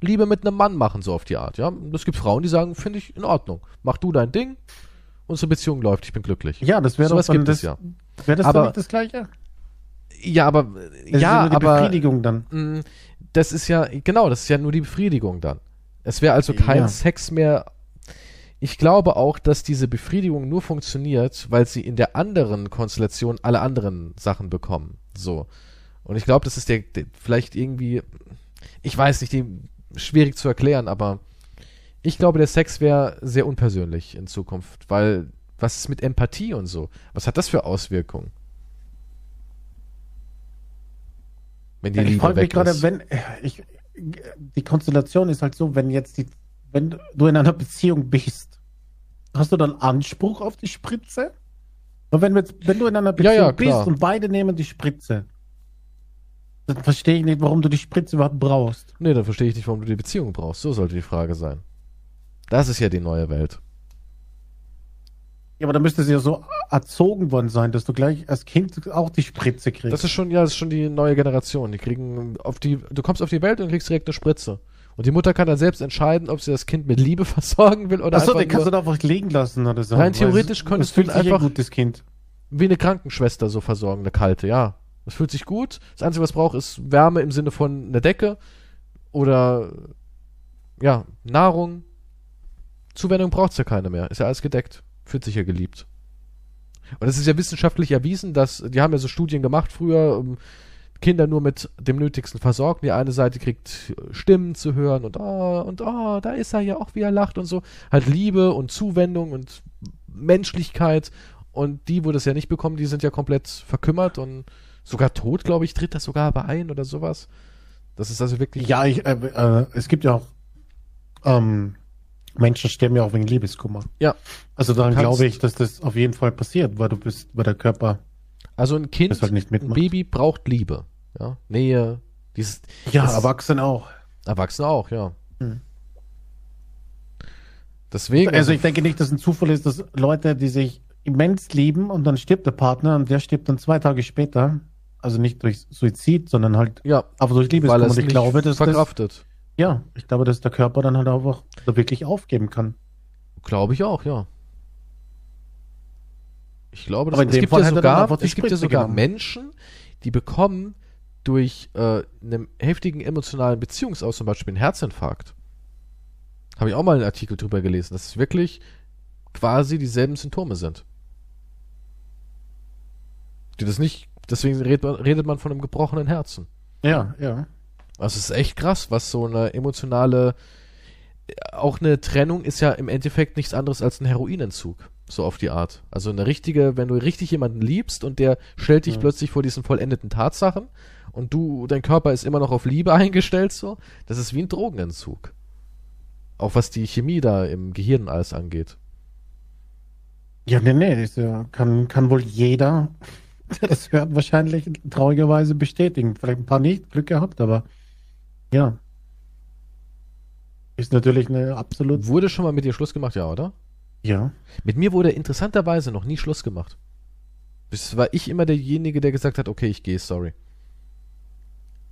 Liebe mit einem Mann machen, so auf die Art, ja. Und Es gibt Frauen, die sagen, finde ich in Ordnung. Mach du dein Ding, unsere Beziehung läuft, ich bin glücklich. Ja, das wäre doch Sowas dann gibt das, es ja. Wäre das Aber- das Gleiche? Ja, aber, Das ist ja ja, nur die aber, Befriedigung dann. mh, das ist ja, genau, das ist ja nur die Befriedigung dann. Es wäre also kein Ja. Sex mehr. Ich glaube auch, dass diese Befriedigung nur funktioniert, weil sie in der anderen Konstellation alle anderen Sachen bekommen. So. Und ich glaube, das ist der, der vielleicht irgendwie, ich weiß nicht, die, schwierig zu erklären, aber ich glaube, der Sex wäre sehr unpersönlich in Zukunft, weil was ist mit Empathie und so? Was hat das für Auswirkungen? Wenn die Ja, ich Liebe mich weg gerade, ist. wenn ich, die Konstellation ist halt so, wenn jetzt die, wenn du in einer Beziehung bist, hast du dann Anspruch auf die Spritze? Und wenn, jetzt, wenn du in einer Ja, Beziehung ja, klar. bist und beide nehmen die Spritze, dann verstehe ich nicht, warum du die Spritze überhaupt brauchst. Nee, dann verstehe ich nicht, warum du die Beziehung brauchst. So sollte die Frage sein. Das ist ja die neue Welt. Ja, aber da müsste sie ja so erzogen worden sein, dass du gleich als Kind auch die Spritze kriegst. Das ist schon, ja, das ist schon die neue Generation. Die kriegen auf die, du kommst auf die Welt und kriegst direkt eine Spritze. Und die Mutter kann dann selbst entscheiden, ob sie das Kind mit Liebe versorgen will oder Achso, einfach den kannst du da einfach liegen lassen oder so. Rein Weil theoretisch es- könntest es fühlt du sich einfach- ein gutes Kind. wie eine Krankenschwester so versorgen, eine kalte, ja. Das fühlt sich gut. Das Einzige, was braucht, ist Wärme im Sinne von einer Decke oder ja, Nahrung. Zuwendung braucht's ja keine mehr. Ist ja alles gedeckt. Fühlt sich ja geliebt. Und es ist ja wissenschaftlich erwiesen, dass, die haben ja so Studien gemacht früher, um Kinder nur mit dem Nötigsten versorgen. Die eine Seite kriegt Stimmen zu hören und oh, und oh, da ist er ja auch, wie er lacht und so. Halt Liebe und Zuwendung und Menschlichkeit. Und die, wo das ja nicht bekommen, die sind ja komplett verkümmert und sogar tot, glaube ich, tritt das sogar bei ein oder sowas. Das ist also wirklich. Ja, ich, äh, äh, es gibt ja auch ähm, Menschen sterben ja auch wegen Liebeskummer. Ja. Also daran Kannst- glaube ich, dass das auf jeden Fall passiert, weil du bist, weil der Körper Also ein Kind, halt nicht ein. Baby braucht Liebe. Ja, Nähe, dieses ja, das- Erwachsene auch. Erwachsene auch, ja. Hm. Deswegen. Also ich denke nicht, dass ein Zufall ist, dass Leute, die sich immens lieben und dann stirbt der Partner und der stirbt dann zwei Tage später. Also nicht durch Suizid, sondern halt ja, aber durch weil Liebeskummer. er es Und ich glaube, dass das, verkraftet. ja, ich glaube, dass der Körper dann halt einfach da wirklich aufgeben kann. Glaube ich auch, ja. Ich glaube, das, Aber in es dem gibt Fall ja sogar, es gibt ja sogar genommen. Menschen, die bekommen durch äh, einen heftigen emotionalen Beziehungsaus, zum Beispiel einen Herzinfarkt. Habe ich auch mal einen Artikel drüber gelesen, dass es wirklich quasi dieselben Symptome sind. Die das nicht, deswegen redet man, von einem gebrochenen Herzen. Ja, ja. Also es ist echt krass, was so eine emotionale, auch eine Trennung ist ja im Endeffekt nichts anderes als ein Heroinentzug, so auf die Art. Also eine richtige, wenn du richtig jemanden liebst und der stellt dich Ja. plötzlich vor diesen vollendeten Tatsachen und du, dein Körper ist immer noch auf Liebe eingestellt, so, das ist wie ein Drogenentzug. Auch was die Chemie da im Gehirn alles angeht. Ja, nee, nee, das ja, kann, kann wohl jeder, der das hört, wahrscheinlich traurigerweise bestätigen. Vielleicht ein paar nicht, Glück gehabt, aber ja. Ist natürlich eine absolut, Wurde schon mal mit dir Schluss gemacht, ja, oder? ja. Mit mir wurde interessanterweise noch nie Schluss gemacht. Das war ich immer derjenige, der gesagt hat, okay, ich gehe, sorry.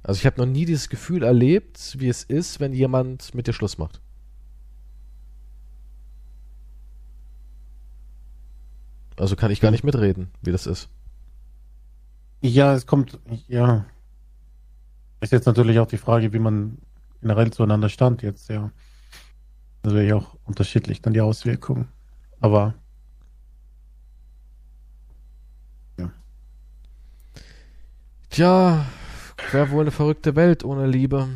Also ich habe noch nie dieses Gefühl erlebt, wie es ist, wenn jemand mit dir Schluss macht. Also kann ich gar nicht mitreden, wie das ist. Ja, es kommt, ja. Ist jetzt natürlich auch die Frage, wie man generell zueinander stand jetzt, ja. Natürlich auch unterschiedlich dann die Auswirkungen. Aber Tja, wäre wohl eine verrückte Welt ohne Liebe.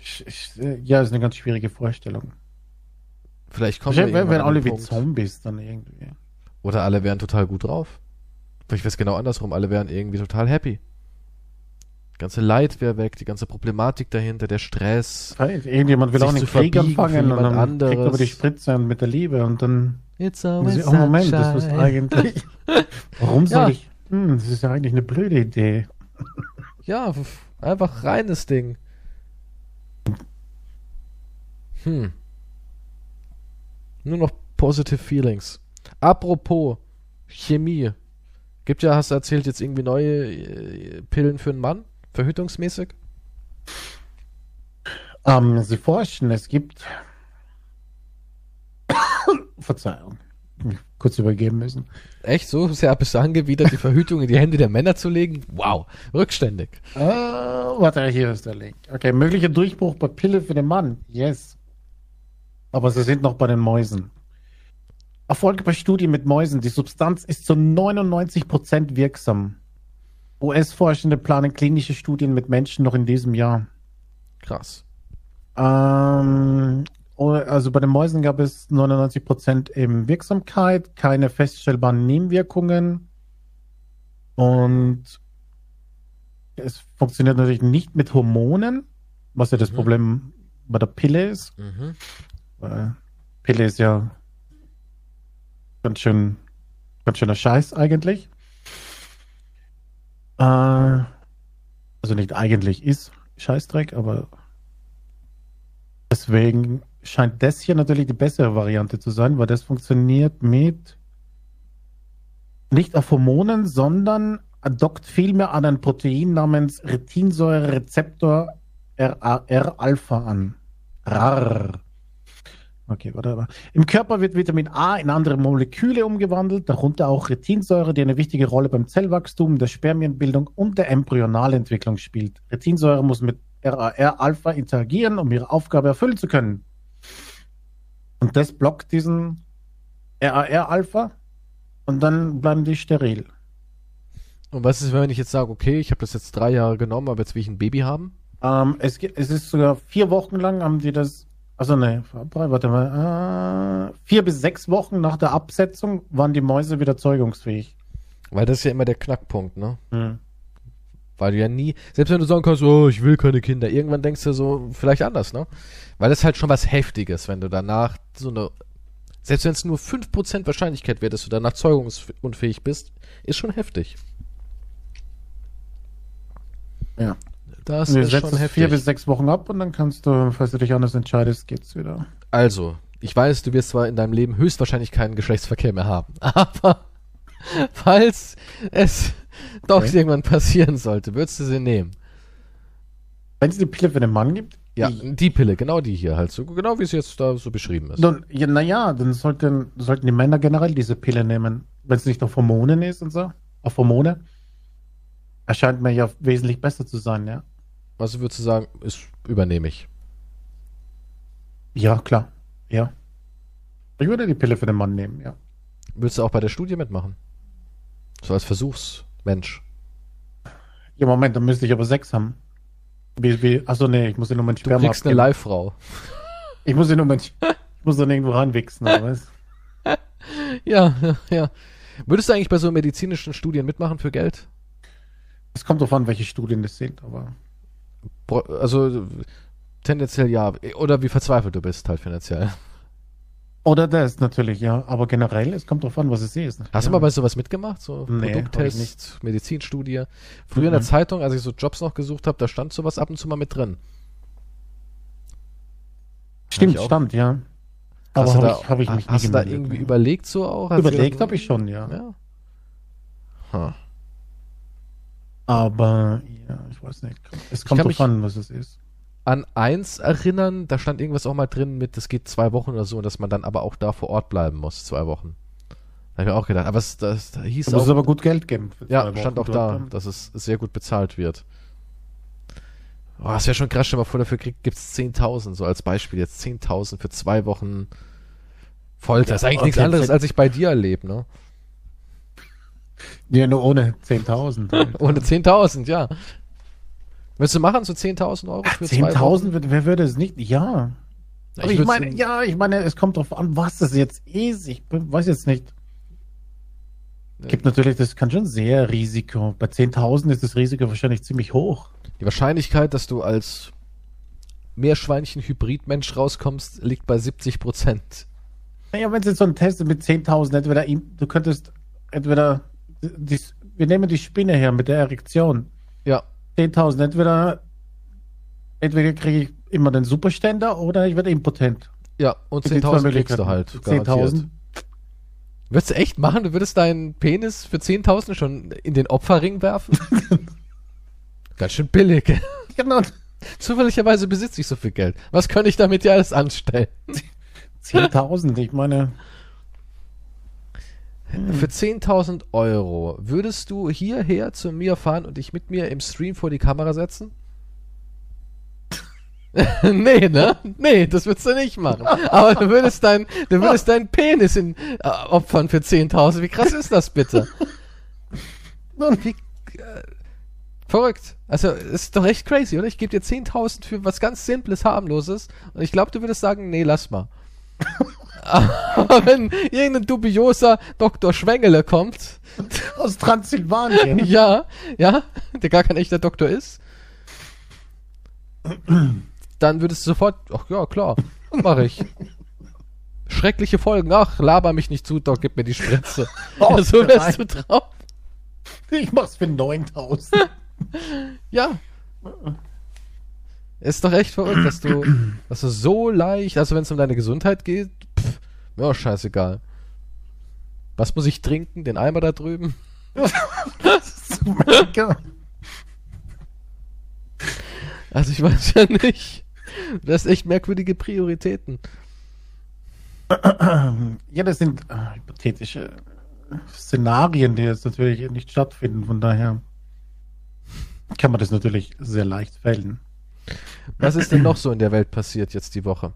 Ich, ich, ja, ist eine ganz schwierige Vorstellung. Vielleicht kommen irgendwann wären an alle wie. Zombies dann irgendwie. Oder alle wären total gut drauf. Vielleicht wäre es genau andersrum. Alle wären irgendwie total happy. Ganze Leid wäre weg, die ganze Problematik dahinter, der Stress. Irgendjemand will auch einen Krieg anfangen und dann kriegt aber anderes. die Spritze und mit der Liebe und dann It's oh, Moment, das ist eigentlich. Warum soll Ja. ich? Hm, das ist ja eigentlich eine blöde Idee. Ja, einfach reines Ding. Hm. Nur noch positive Feelings. Apropos Chemie. Gibt ja, hast du erzählt, jetzt irgendwie neue äh, Pillen für einen Mann? Verhütungsmäßig? Ähm, Sie forschen, es gibt. Verzeihung. Kurz übergeben müssen. Echt? So sehr bist du angewidert, die Verhütung in die Hände der Männer zu legen? Wow. Rückständig. Äh, warte, hier ist der Link. Okay, möglicher Durchbruch bei Pille für den Mann. Yes. Aber sie sind noch bei den Mäusen. Erfolge bei Studien mit Mäusen. Die Substanz ist zu 99% wirksam. US-Forschende planen klinische Studien mit Menschen noch in diesem Jahr. Krass. Ähm, also bei den Mäusen gab es 99% eben Wirksamkeit, keine feststellbaren Nebenwirkungen. Und es funktioniert natürlich nicht mit Hormonen, was ja das Mhm. Problem bei der Pille ist. Mhm. Weil Pille ist ja ganz schön, ganz schöner Scheiß eigentlich. Äh, also nicht eigentlich ist Scheißdreck, aber Deswegen scheint das hier natürlich die bessere Variante zu sein, weil das funktioniert mit nicht auf Hormonen, sondern dockt vielmehr an ein Protein namens Retinsäure-Rezeptor RAR-Alpha an. RAR. Okay, warte. Im Körper wird Vitamin A in andere Moleküle umgewandelt, darunter auch Retinsäure, die eine wichtige Rolle beim Zellwachstum, der Spermienbildung und der Embryonalentwicklung spielt. Retinsäure muss mit RAR-Alpha interagieren, um ihre Aufgabe erfüllen zu können. Und das blockt diesen RAR-Alpha und dann bleiben die steril. Und was ist, wenn ich jetzt sage, okay, ich habe das jetzt drei Jahre genommen, aber jetzt will ich ein Baby haben? Ähm, es, es ist sogar vier Wochen lang haben die das also ne, warte mal. Äh, vier bis sechs Wochen nach der Absetzung waren die Mäuse wieder zeugungsfähig. Weil das ist ja immer der Knackpunkt, ne? Hm. Weil du ja nie, selbst wenn du sagen kannst, oh, ich will keine Kinder, irgendwann denkst du so, vielleicht anders, ne? Weil das ist halt schon was Heftiges, wenn du danach so eine, selbst wenn es nur 5% Wahrscheinlichkeit wäre, dass du danach zeugungsunfähig bist, ist schon heftig. Ja. Das Wir ist schon heftig. vier bis sechs Wochen ab und dann kannst du, falls du dich anders entscheidest, geht's wieder. Also, ich weiß, du wirst zwar in deinem Leben höchstwahrscheinlich keinen Geschlechtsverkehr mehr haben, aber falls es doch okay. irgendwann passieren sollte, würdest du sie nehmen? Wenn es die Pille für den Mann gibt? Ja, die, die Pille, genau die hier halt, so genau wie es jetzt da so beschrieben ist. Nun, ja, naja, dann sollten, sollten die Männer generell diese Pille nehmen, wenn es nicht auf Hormonen ist und so, auf Hormone. Erscheint mir ja wesentlich besser zu sein, ja. Was würdest du sagen, ist übernehme ich? Ja, klar. Ja. Ich würde die Pille für den Mann nehmen, ja. Würdest du auch bei der Studie mitmachen? So als Versuchsmensch. Ja, Moment, dann müsste ich aber sechs haben. Wie, wie, achso, nee, ich muss dir nur mein Sperma Du kriegst abgeben. eine Live-Frau. Ich muss dir nur mein, ich muss dann irgendwo ranwichsen, oder was? ja, ja. Würdest du eigentlich bei so medizinischen Studien mitmachen für Geld? Es kommt darauf an, welche Studien das sind, aber also tendenziell ja. Oder wie verzweifelt du bist halt finanziell. Oder das natürlich, ja. Aber generell, es kommt drauf an, was es ist. Hast ja. du mal bei sowas mitgemacht? So nee, Produkttest, Medizinstudie? Früher mhm. in der mhm. Zeitung, als ich so Jobs noch gesucht habe, da stand sowas ab und zu mal mit drin. Stimmt, stand, ja. Aber habe ich, hab ich mich Hast du da irgendwie überlegt so auch? Überlegt habe ich schon, ja. ja. Huh. Aber ja, ich weiß nicht. Es kommt drauf an, was es ist. An eins erinnern, da stand irgendwas auch mal drin mit, es geht zwei Wochen oder so, dass man dann aber auch da vor Ort bleiben muss, zwei Wochen. Da habe ich auch gedacht, aber es das, das hieß du auch. aber gut Geld geben. ja, stand auch da, dann. dass es sehr gut bezahlt wird. Oh, das wäre schon krass, stell mal vor, dafür gibt es 10.000, so als Beispiel jetzt 10.000 für zwei Wochen Folter. Ja, das ist eigentlich nichts anderes, als ich bei dir erlebe, ne? Ja, nur ohne 10.000. Halt. ohne 10.000, ja. Willst du machen, so 10.000 Euro für 10.000, wer würde es nicht? Ja. Aber ich, ich meine, ja, ich meine, es kommt drauf an, was das jetzt ist. Ich weiß jetzt nicht. Ja. Gibt natürlich, das kann schon sehr Risiko. Bei 10.000 ist das Risiko wahrscheinlich ziemlich hoch. Die Wahrscheinlichkeit, dass du als Meerschweinchen-Hybrid-Mensch rauskommst, liegt bei 70 Prozent. Naja, wenn es jetzt so ein Test mit 10.000, entweder du könntest entweder die, wir nehmen die Spinne her mit der Erektion. Ja. 10.000. Entweder, entweder kriege ich immer den Superständer oder ich werde impotent. Ja, und 10.000 kriegst du halt. 10.000. Würdest du echt machen? Du würdest deinen Penis für 10.000 schon in den Opferring werfen? Ganz schön billig. Genau. Zufälligerweise besitze ich so viel Geld. Was könnte ich damit ja alles anstellen? 10.000, ich meine. Für 10.000 Euro würdest du hierher zu mir fahren und dich mit mir im Stream vor die Kamera setzen? nee, ne? Nee, das würdest du nicht machen. Aber du würdest dein, du würdest deinen Penis in, äh, opfern für 10.000. Wie krass ist das bitte? Wie, äh, verrückt. Also, ist doch echt crazy, oder? Ich gebe dir 10.000 für was ganz Simples, harmloses. Und ich glaube, du würdest sagen, nee, lass mal. Aber wenn irgendein dubioser Dr. Schwengele kommt. Aus Transsilvanien. ja, ja, der gar kein echter Doktor ist. Dann würdest du sofort, ach ja, klar, mache ich. Schreckliche Folgen, ach, laber mich nicht zu, Doc, gib mir die Spritze. Oh, ja, so wärst du drauf. Ich mach's für 9000. ja. Ist doch echt verrückt, dass du, dass du so leicht, also wenn es um deine Gesundheit geht, pff, ja, scheißegal. Was muss ich trinken? Den Eimer da drüben? Also ich weiß ja nicht. Das ist echt merkwürdige Prioritäten. Ja, das sind äh, hypothetische Szenarien, die jetzt natürlich nicht stattfinden. Von daher kann man das natürlich sehr leicht fällen. Was ist denn noch so in der Welt passiert jetzt die Woche?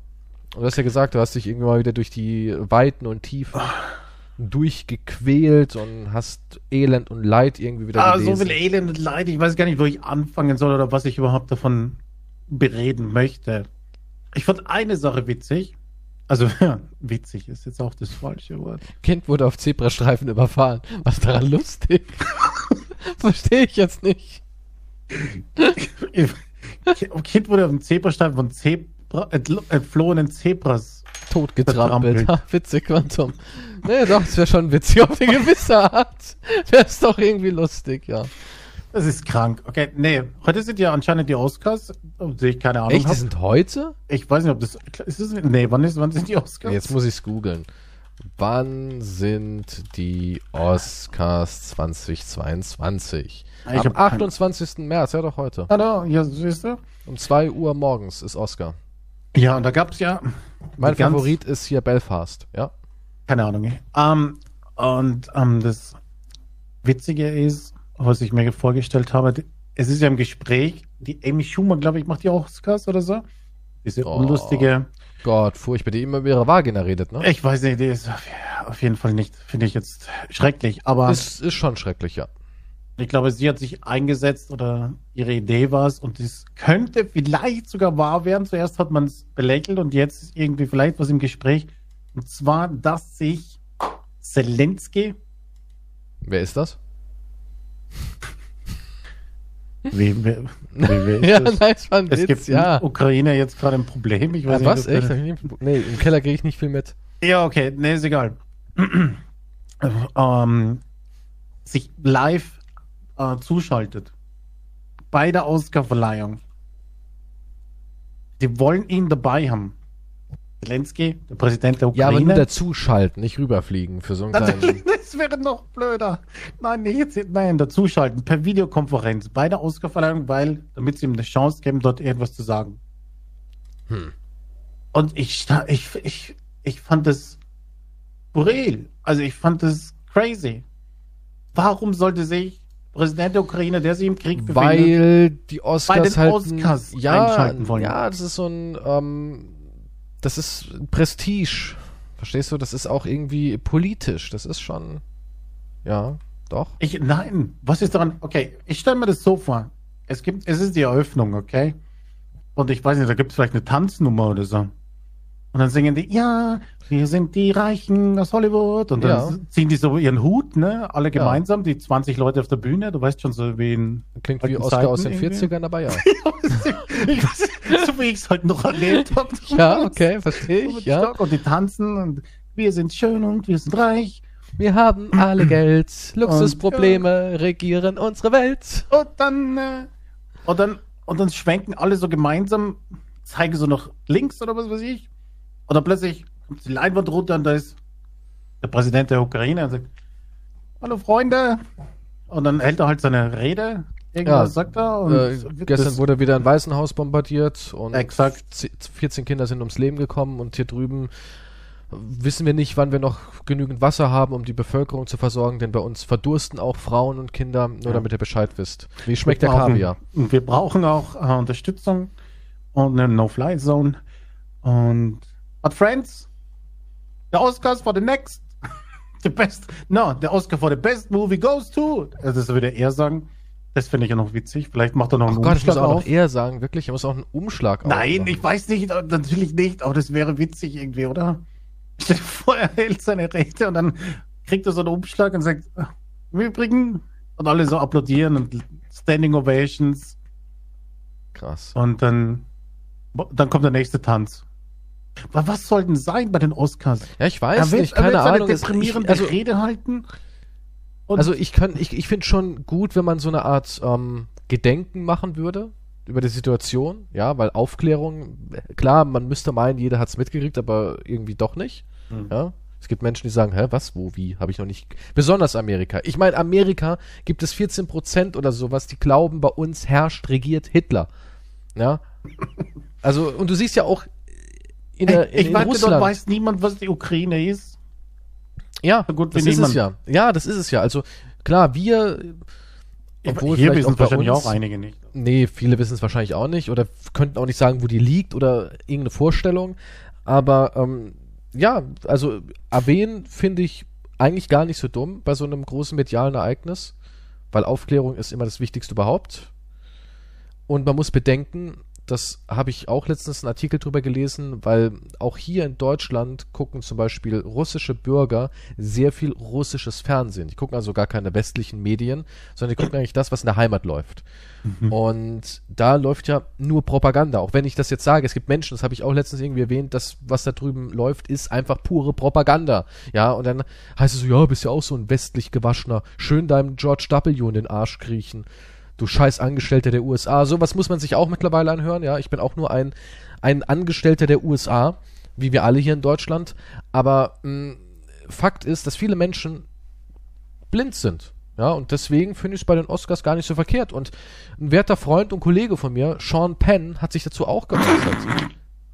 Du hast ja gesagt, du hast dich irgendwie mal wieder durch die Weiten und Tiefen durchgequält und hast Elend und Leid irgendwie wieder Ah, gelesen. so viel Elend und Leid. Ich weiß gar nicht, wo ich anfangen soll oder was ich überhaupt davon bereden möchte. Ich fand eine Sache witzig. Also, ja, witzig ist jetzt auch das falsche Wort. Kind wurde auf Zebrastreifen überfahren. Was daran lustig? Verstehe ich jetzt nicht. Ein Kind wurde auf dem Zebrastreifen von Zebra, entflohenen Zebras. Totgetrampelt. Witzig, Quantum. Nee, doch, das wäre schon witzig auf eine gewisse Art. Wäre es doch irgendwie lustig, ja. Das ist krank. Okay, nee, heute sind ja anscheinend die Oscars. Ob ich keine Ahnung Echt, die sind heute? Ich weiß nicht, ob das. Ist das nee, wann, ist, wann sind die Oscars? Jetzt muss ich es googeln. Wann sind die Oscars 2022? Ich Am hab kein- 28. März, ja doch heute. Ah, da, ja, siehst du? Um 2 Uhr morgens ist Oscar. Ja, und da gab es ja. Mein Favorit ist hier Belfast, ja. Keine Ahnung. Ähm, und ähm, das Witzige ist, was ich mir vorgestellt habe, es ist ja im Gespräch, die Amy Schumer, glaube ich, macht die Oscars oder so. Diese Oh. unlustige. Gott, furchtbar, die immer über ihre Vagina redet, ne? Ich weiß nicht, die ist auf, jeden Fall nicht, finde ich jetzt schrecklich. Aber Ist, ist schon schrecklich, ja. ich glaube, sie hat sich eingesetzt oder ihre Idee war es und das könnte vielleicht sogar wahr werden. Zuerst hat man es belächelt und jetzt ist irgendwie vielleicht was im Gespräch. Und zwar, dass sich Zelensky, Wer ist das? wie, wie, wie, Ja, es war ein Es Witz, gibt ja. in Ukraine jetzt gerade ein Problem. Ich weiß ja. nicht, Was? ob Echt? nicht- Nee, im Keller kriege ich nicht viel mit. Ja, okay, nee, ist egal. ähm, sich live äh, zuschaltet. Bei der Oscarverleihung. Die wollen ihn dabei haben. Zelensky, der Präsident der Ja, aber Ukraine. nur dazuschalten, nicht rüberfliegen für so einen kleinen. Natürlich, das wäre noch blöder. Nein, nicht jetzt, nein, dazuschalten, per Videokonferenz bei der Oscarverleihung, weil, damit sie ihm eine Chance geben, dort irgendwas zu sagen. Hm. Und ich, ich, ich, ich fand das skurril. Also ich fand das crazy. Warum sollte sich Präsident der Ukraine, der sich im Krieg befindet, Weil die Oscars den halt. Oscars ja, einschalten wollen. Ja, das ist so ein. Ähm, das ist Prestige. Verstehst du? Das ist auch irgendwie politisch. Das ist schon. Ja, doch. Ich, nein, was ist daran? Okay, ich stelle mir das so vor. Es gibt, es ist die Eröffnung, okay? Und ich weiß nicht, da gibt es vielleicht eine Tanznummer oder so. Und dann singen die, ja, wir sind die Reichen aus Hollywood. Und dann Ja. ziehen die so ihren Hut, ne? Alle gemeinsam, die 20 Leute auf der Bühne. Du weißt schon, so wie in. Klingt wie Oscar aus den Zeiten irgendwie. 40ern, aber ja. ich weiß, so wie ich es heute noch erlebt habe. ja, okay, verstehe ich, ja. Und die tanzen und wir sind schön und wir sind reich. Wir haben alle Geld. Luxusprobleme regieren unsere Welt. Und dann, äh, und dann, und dann schwenken alle so gemeinsam, zeigen so nach links oder was weiß ich. Und dann plötzlich kommt die Leinwand runter und da ist der Präsident der Ukraine und sagt, hallo Freunde. Und dann hält er halt seine Rede. Irgendwas Ja, sagt er. Äh, gestern wurde wieder ein Waisenhaus bombardiert und Exakt. z- 14 Kinder sind ums Leben gekommen und hier drüben wissen wir nicht, wann wir noch genügend Wasser haben, um die Bevölkerung zu versorgen, denn bei uns verdursten auch Frauen und Kinder, nur Ja. damit ihr Bescheid wisst. Wie schmeckt wir der brauchen- Kaviar? Wir brauchen auch äh, Unterstützung und eine No-Fly-Zone. Und but friends, the Oscars for the next, the best, no, the Oscar for the best movie goes to. Also das würde er sagen. Das finde ich ja noch witzig. Vielleicht macht er noch einen Oh Gott, ich muss Umschlag auch auf. eher sagen, wirklich, ich muss auch einen Umschlag Nein, aufmachen. ich weiß nicht, äh, natürlich nicht, aber das wäre witzig irgendwie, oder? Stell dir vor, er hält seine Rede und dann kriegt er so einen Umschlag und sagt, "Ah, im Übrigen, und alle so applaudieren und Standing Ovations. Krass. Und dann, dann kommt der nächste Tanz. Aber was soll denn sein bei den Oscars? Ja, ich weiß wird, nicht, keine Ahnung. Deprimierende ich, also, Rede halten. Also ich kann, ich, ich finde schon gut, wenn man so eine Art ähm, Gedenken machen würde. über die Situation, ja, weil Aufklärung, klar, man müsste meinen, jeder hat es mitgekriegt, aber irgendwie doch nicht. Mhm. Ja. Es gibt Menschen, die sagen, hä, was, wo, wie, habe ich noch nicht. Besonders Amerika. Ich meine, Amerika gibt es 14 Prozent oder sowas, die glauben, bei uns herrscht, regiert Hitler. Ja. Also, und du siehst ja auch in, der, in, ich in warte, Russland. weiß niemand, was die Ukraine ist. ja, gut das ist es ja. Ja, das ist es ja. Also, klar, wir, Obwohl Hier wissen bei wahrscheinlich uns- auch einige nicht. Nee, viele wissen es wahrscheinlich auch nicht oder könnten auch nicht sagen, wo die liegt oder irgendeine Vorstellung. Aber ähm, ja, also erwähnen finde ich eigentlich gar nicht so dumm bei so einem großen medialen Ereignis, weil Aufklärung ist immer das Wichtigste überhaupt. Und man muss bedenken, das habe ich auch letztens einen Artikel drüber gelesen, weil auch hier in Deutschland gucken zum Beispiel russische Bürger sehr viel russisches Fernsehen. Die gucken also gar keine westlichen Medien, sondern die gucken eigentlich das, was in der Heimat läuft. Und da läuft ja nur Propaganda. Auch wenn ich das jetzt sage, es gibt Menschen, das habe ich auch letztens irgendwie erwähnt, das, was da drüben läuft, ist einfach pure Propaganda. Ja, und dann heißt es so, ja, bist ja auch so ein westlich gewaschener, schön deinem George W. in den Arsch kriechen. Du scheiß Angestellter der USA. Sowas muss man sich auch mittlerweile anhören, ja. Ich bin auch nur ein, ein Angestellter der USA, wie wir alle hier in Deutschland. Aber mh, Fakt ist, dass viele Menschen blind sind. Ja, und deswegen finde ich es bei den Oscars gar nicht so verkehrt. Und ein werter Freund und Kollege von mir, Sean Penn, hat sich dazu auch geäußert.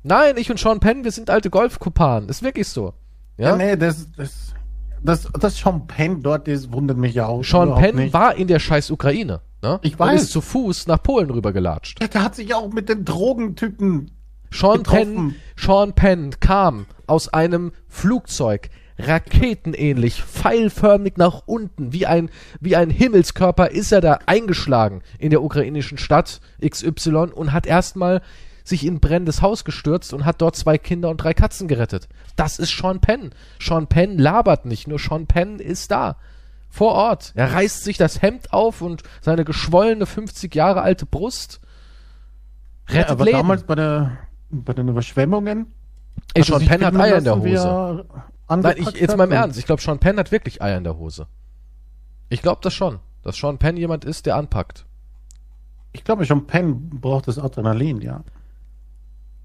Nein, ich und Sean Penn, wir sind alte Golfkumpanen. Ist wirklich so. Ja? Ja, nee, das, das, das, das Sean Penn dort ist, wundert mich ja auch. Sean Penn nicht. war in der scheiß Ukraine. Ne? Ich Und weiß. ist zu Fuß nach Polen rübergelatscht. Ja, der hat sich auch mit den Drogentypen. Sean Penn, getroffen. Sean Penn kam aus einem Flugzeug, raketenähnlich, pfeilförmig nach unten, wie ein, wie ein Himmelskörper ist er da eingeschlagen in der ukrainischen Stadt XY und hat erstmal sich in brennendes Haus gestürzt und hat dort zwei Kinder und drei Katzen gerettet. Das ist Sean Penn. Sean Penn labert nicht, nur Sean Penn ist da. Vor Ort. Er reißt sich das Hemd auf und seine geschwollene 50 Jahre alte Brust Ja, rettet aber Leben. damals bei, der, bei den Überschwemmungen. Ey, er Sean Penn hat Eier in der Hose. Nein, ich, jetzt mal im Ernst. Ich glaube, Sean Penn hat wirklich Eier in der Hose. Ich glaube das schon. Dass Sean Penn jemand ist, der anpackt. Ich glaube, Sean Penn braucht das Adrenalin, ja.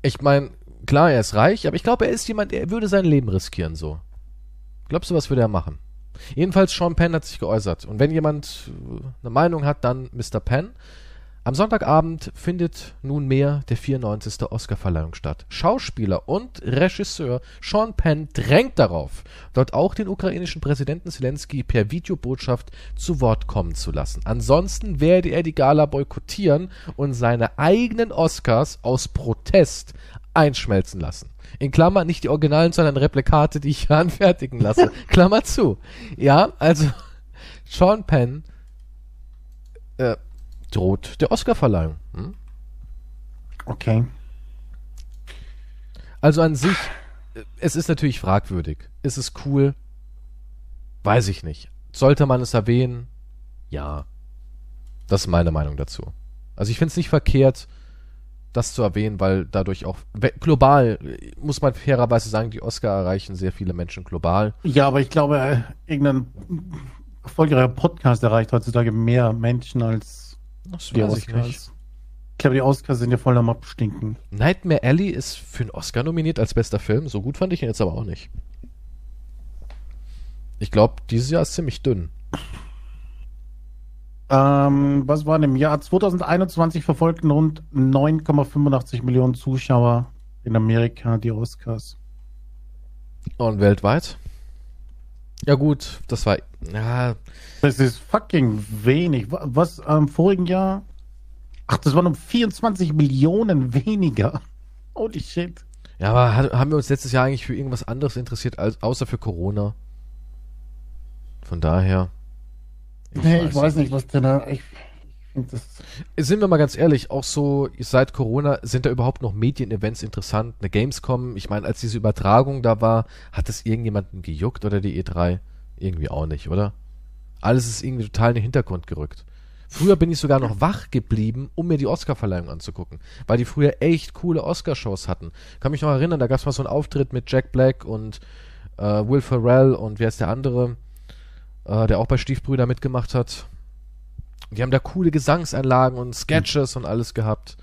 Ich meine, klar, er ist reich, aber ich glaube, er ist jemand, der würde sein Leben riskieren so. Glaubst du, was würde er machen? Jedenfalls, Sean Penn hat sich geäußert. Und wenn jemand äh, eine Meinung hat, dann Mr. Penn. Am Sonntagabend findet nunmehr der 94. Oscarverleihung statt. Schauspieler und Regisseur Sean Penn drängt darauf, dort auch den ukrainischen Präsidenten Zelensky per Videobotschaft zu Wort kommen zu lassen. Ansonsten werde er die Gala boykottieren und seine eigenen Oscars aus Protest einschmelzen lassen. In Klammer nicht die Originalen, sondern Replikate, die ich hier anfertigen lasse. Klammer zu. Ja, also Sean Penn äh, droht der Oscarverleihung. Hm? Okay. Also an sich, äh, es ist natürlich fragwürdig. Ist es cool? Weiß ich nicht. Sollte man es erwähnen? Ja. Das ist meine Meinung dazu. Also ich finde es nicht verkehrt, das zu erwähnen, weil dadurch auch global, muss man fairerweise sagen, die Oscar erreichen sehr viele Menschen global. Ja, aber ich glaube, äh, irgendein erfolgreicher Podcast erreicht heutzutage mehr Menschen als Das die Oscars. Ich glaube, die Oscars sind ja voll am Abstinken. Nightmare Alley ist für einen Oscar nominiert als bester Film. So gut fand ich ihn jetzt aber auch nicht. Ich glaube, dieses Jahr ist ziemlich dünn. Ähm, was war denn im Jahr 2021 verfolgten rund 9,85 Millionen Zuschauer in Amerika die Oscars. Und weltweit? Ja gut, das war ja, Das ist fucking wenig. Wa- Was am vorigen Jahr? Ach, das waren um 24 Millionen weniger. Holy shit. ja, aber haben wir uns letztes Jahr eigentlich für irgendwas anderes interessiert als außer für Corona? Von daher. Nee, ich weiß nicht, was denn da. Ich, ich. Sind wir mal ganz ehrlich, auch so seit Corona sind da überhaupt noch Medienevents interessant? Eine Gamescom, ich meine, als diese Übertragung da war, hat es irgendjemanden gejuckt oder die E3? Irgendwie auch nicht, oder? Alles ist irgendwie total in den Hintergrund gerückt. Früher bin ich sogar noch wach geblieben, um mir die Oscarverleihung anzugucken, weil die früher echt coole Oscarshows hatten. Kann mich noch erinnern, da gab es mal so einen Auftritt mit Jack Black und äh, Will Ferrell und wer ist der andere, äh, der auch bei Stiefbrüder mitgemacht hat. Die haben da coole Gesangseinlagen und Sketches und alles gehabt.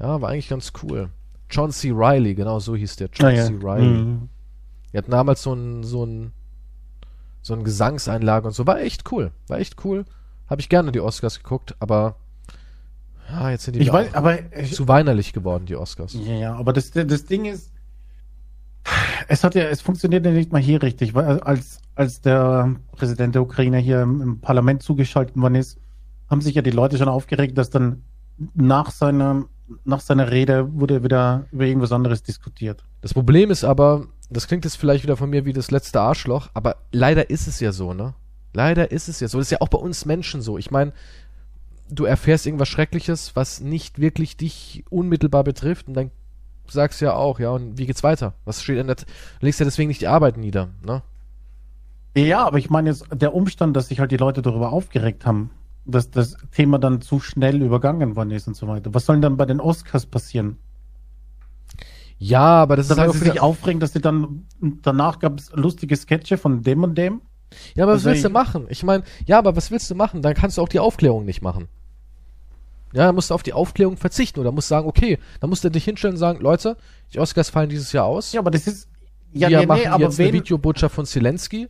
Ja, war eigentlich ganz cool. John C. Riley, genau so hieß der. John Ah, ja. C. Riley. Mhm. Die hatten damals so ein, so ein, so ein Gesangseinlage und so. War echt cool. War echt cool. Habe ich gerne die Oscars geguckt, aber ja, jetzt sind die Ich weiß, aber ich, zu weinerlich geworden, die Oscars. Ja, ja, aber das, das Ding ist, es hat ja, es funktioniert ja nicht mal hier richtig, weil als, als der Präsident der Ukraine hier im, im Parlament zugeschaltet worden ist, haben sich ja die Leute schon aufgeregt, dass dann nach seiner, nach seiner Rede wurde wieder über irgendwas anderes diskutiert. Das Problem ist aber, das klingt jetzt vielleicht wieder von mir wie das letzte Arschloch, aber leider ist es ja so, ne? Leider ist es ja so. Das ist ja auch bei uns Menschen so. Ich meine, du erfährst irgendwas Schreckliches, was nicht wirklich dich unmittelbar betrifft und dann sagst du ja auch, ja, und wie geht's weiter? Was steht in der, du legst ja deswegen nicht die Arbeit nieder, ne? Ja, aber ich meine jetzt der Umstand, dass sich halt die Leute darüber aufgeregt haben, dass das Thema dann zu schnell übergangen worden ist und so weiter. Was soll denn dann bei den Oscars passieren? Ja, aber das ist Weil halt sich wieder, aufregen, dass sie dann danach gab es lustige Sketche von dem und dem. Ja, aber was Also willst du ich- machen? Ich meine, ja, aber was willst du machen? Dann kannst du auch die Aufklärung nicht machen. Ja, dann musst du auf die Aufklärung verzichten oder musst sagen, okay, dann musst du dich hinstellen und sagen, Leute, die Oscars fallen dieses Jahr aus. Ja, aber das ist ja wir nee, machen nee, aber jetzt eine wen, Videobotschaft von Zelensky.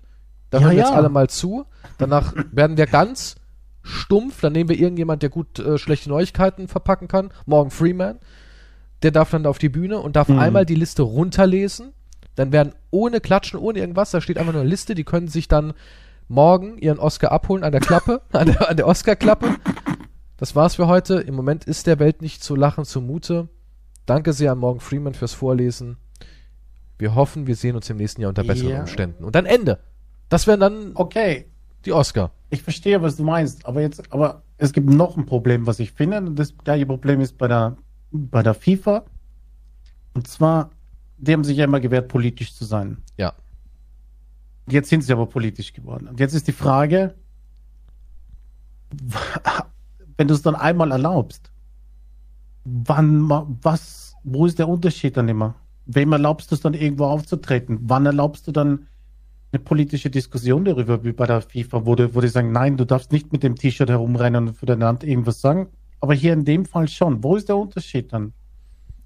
Da Ja, hören wir jetzt ja. alle mal zu. Danach werden wir ganz stumpf. Dann nehmen wir irgendjemand, der gut äh, schlechte Neuigkeiten verpacken kann. Morgan Freeman. Der darf dann auf die Bühne und darf Mhm. einmal die Liste runterlesen. Dann werden ohne Klatschen, ohne irgendwas, da steht einfach nur eine Liste, die können sich dann morgen ihren Oscar abholen an der Klappe, an der, an der Oscar-Klappe. Das war's für heute. Im Moment ist der Welt nicht zu lachen zumute. Danke sehr an Morgan Freeman fürs Vorlesen. Wir hoffen, wir sehen uns im nächsten Jahr unter besseren Ja. Umständen. Und dann Ende. Das wären dann okay, die Oscar. ich verstehe, was du meinst, aber jetzt, aber es gibt noch ein Problem, was ich finde. und Das gleiche Problem ist bei der, bei der FIFA. Und zwar, die haben sich ja immer gewehrt, politisch zu sein. Ja. Jetzt sind sie aber politisch geworden. Und jetzt ist die Frage, wenn du es dann einmal erlaubst, wann, was, wo ist der Unterschied dann immer? Wem erlaubst du es dann irgendwo aufzutreten? Wann erlaubst du dann eine politische Diskussion darüber, wie bei der FIFA, wo die, wo die sagen, nein, du darfst nicht mit dem T-Shirt herumrennen und für dein Land irgendwas sagen. Aber hier in dem Fall schon. Wo ist der Unterschied dann?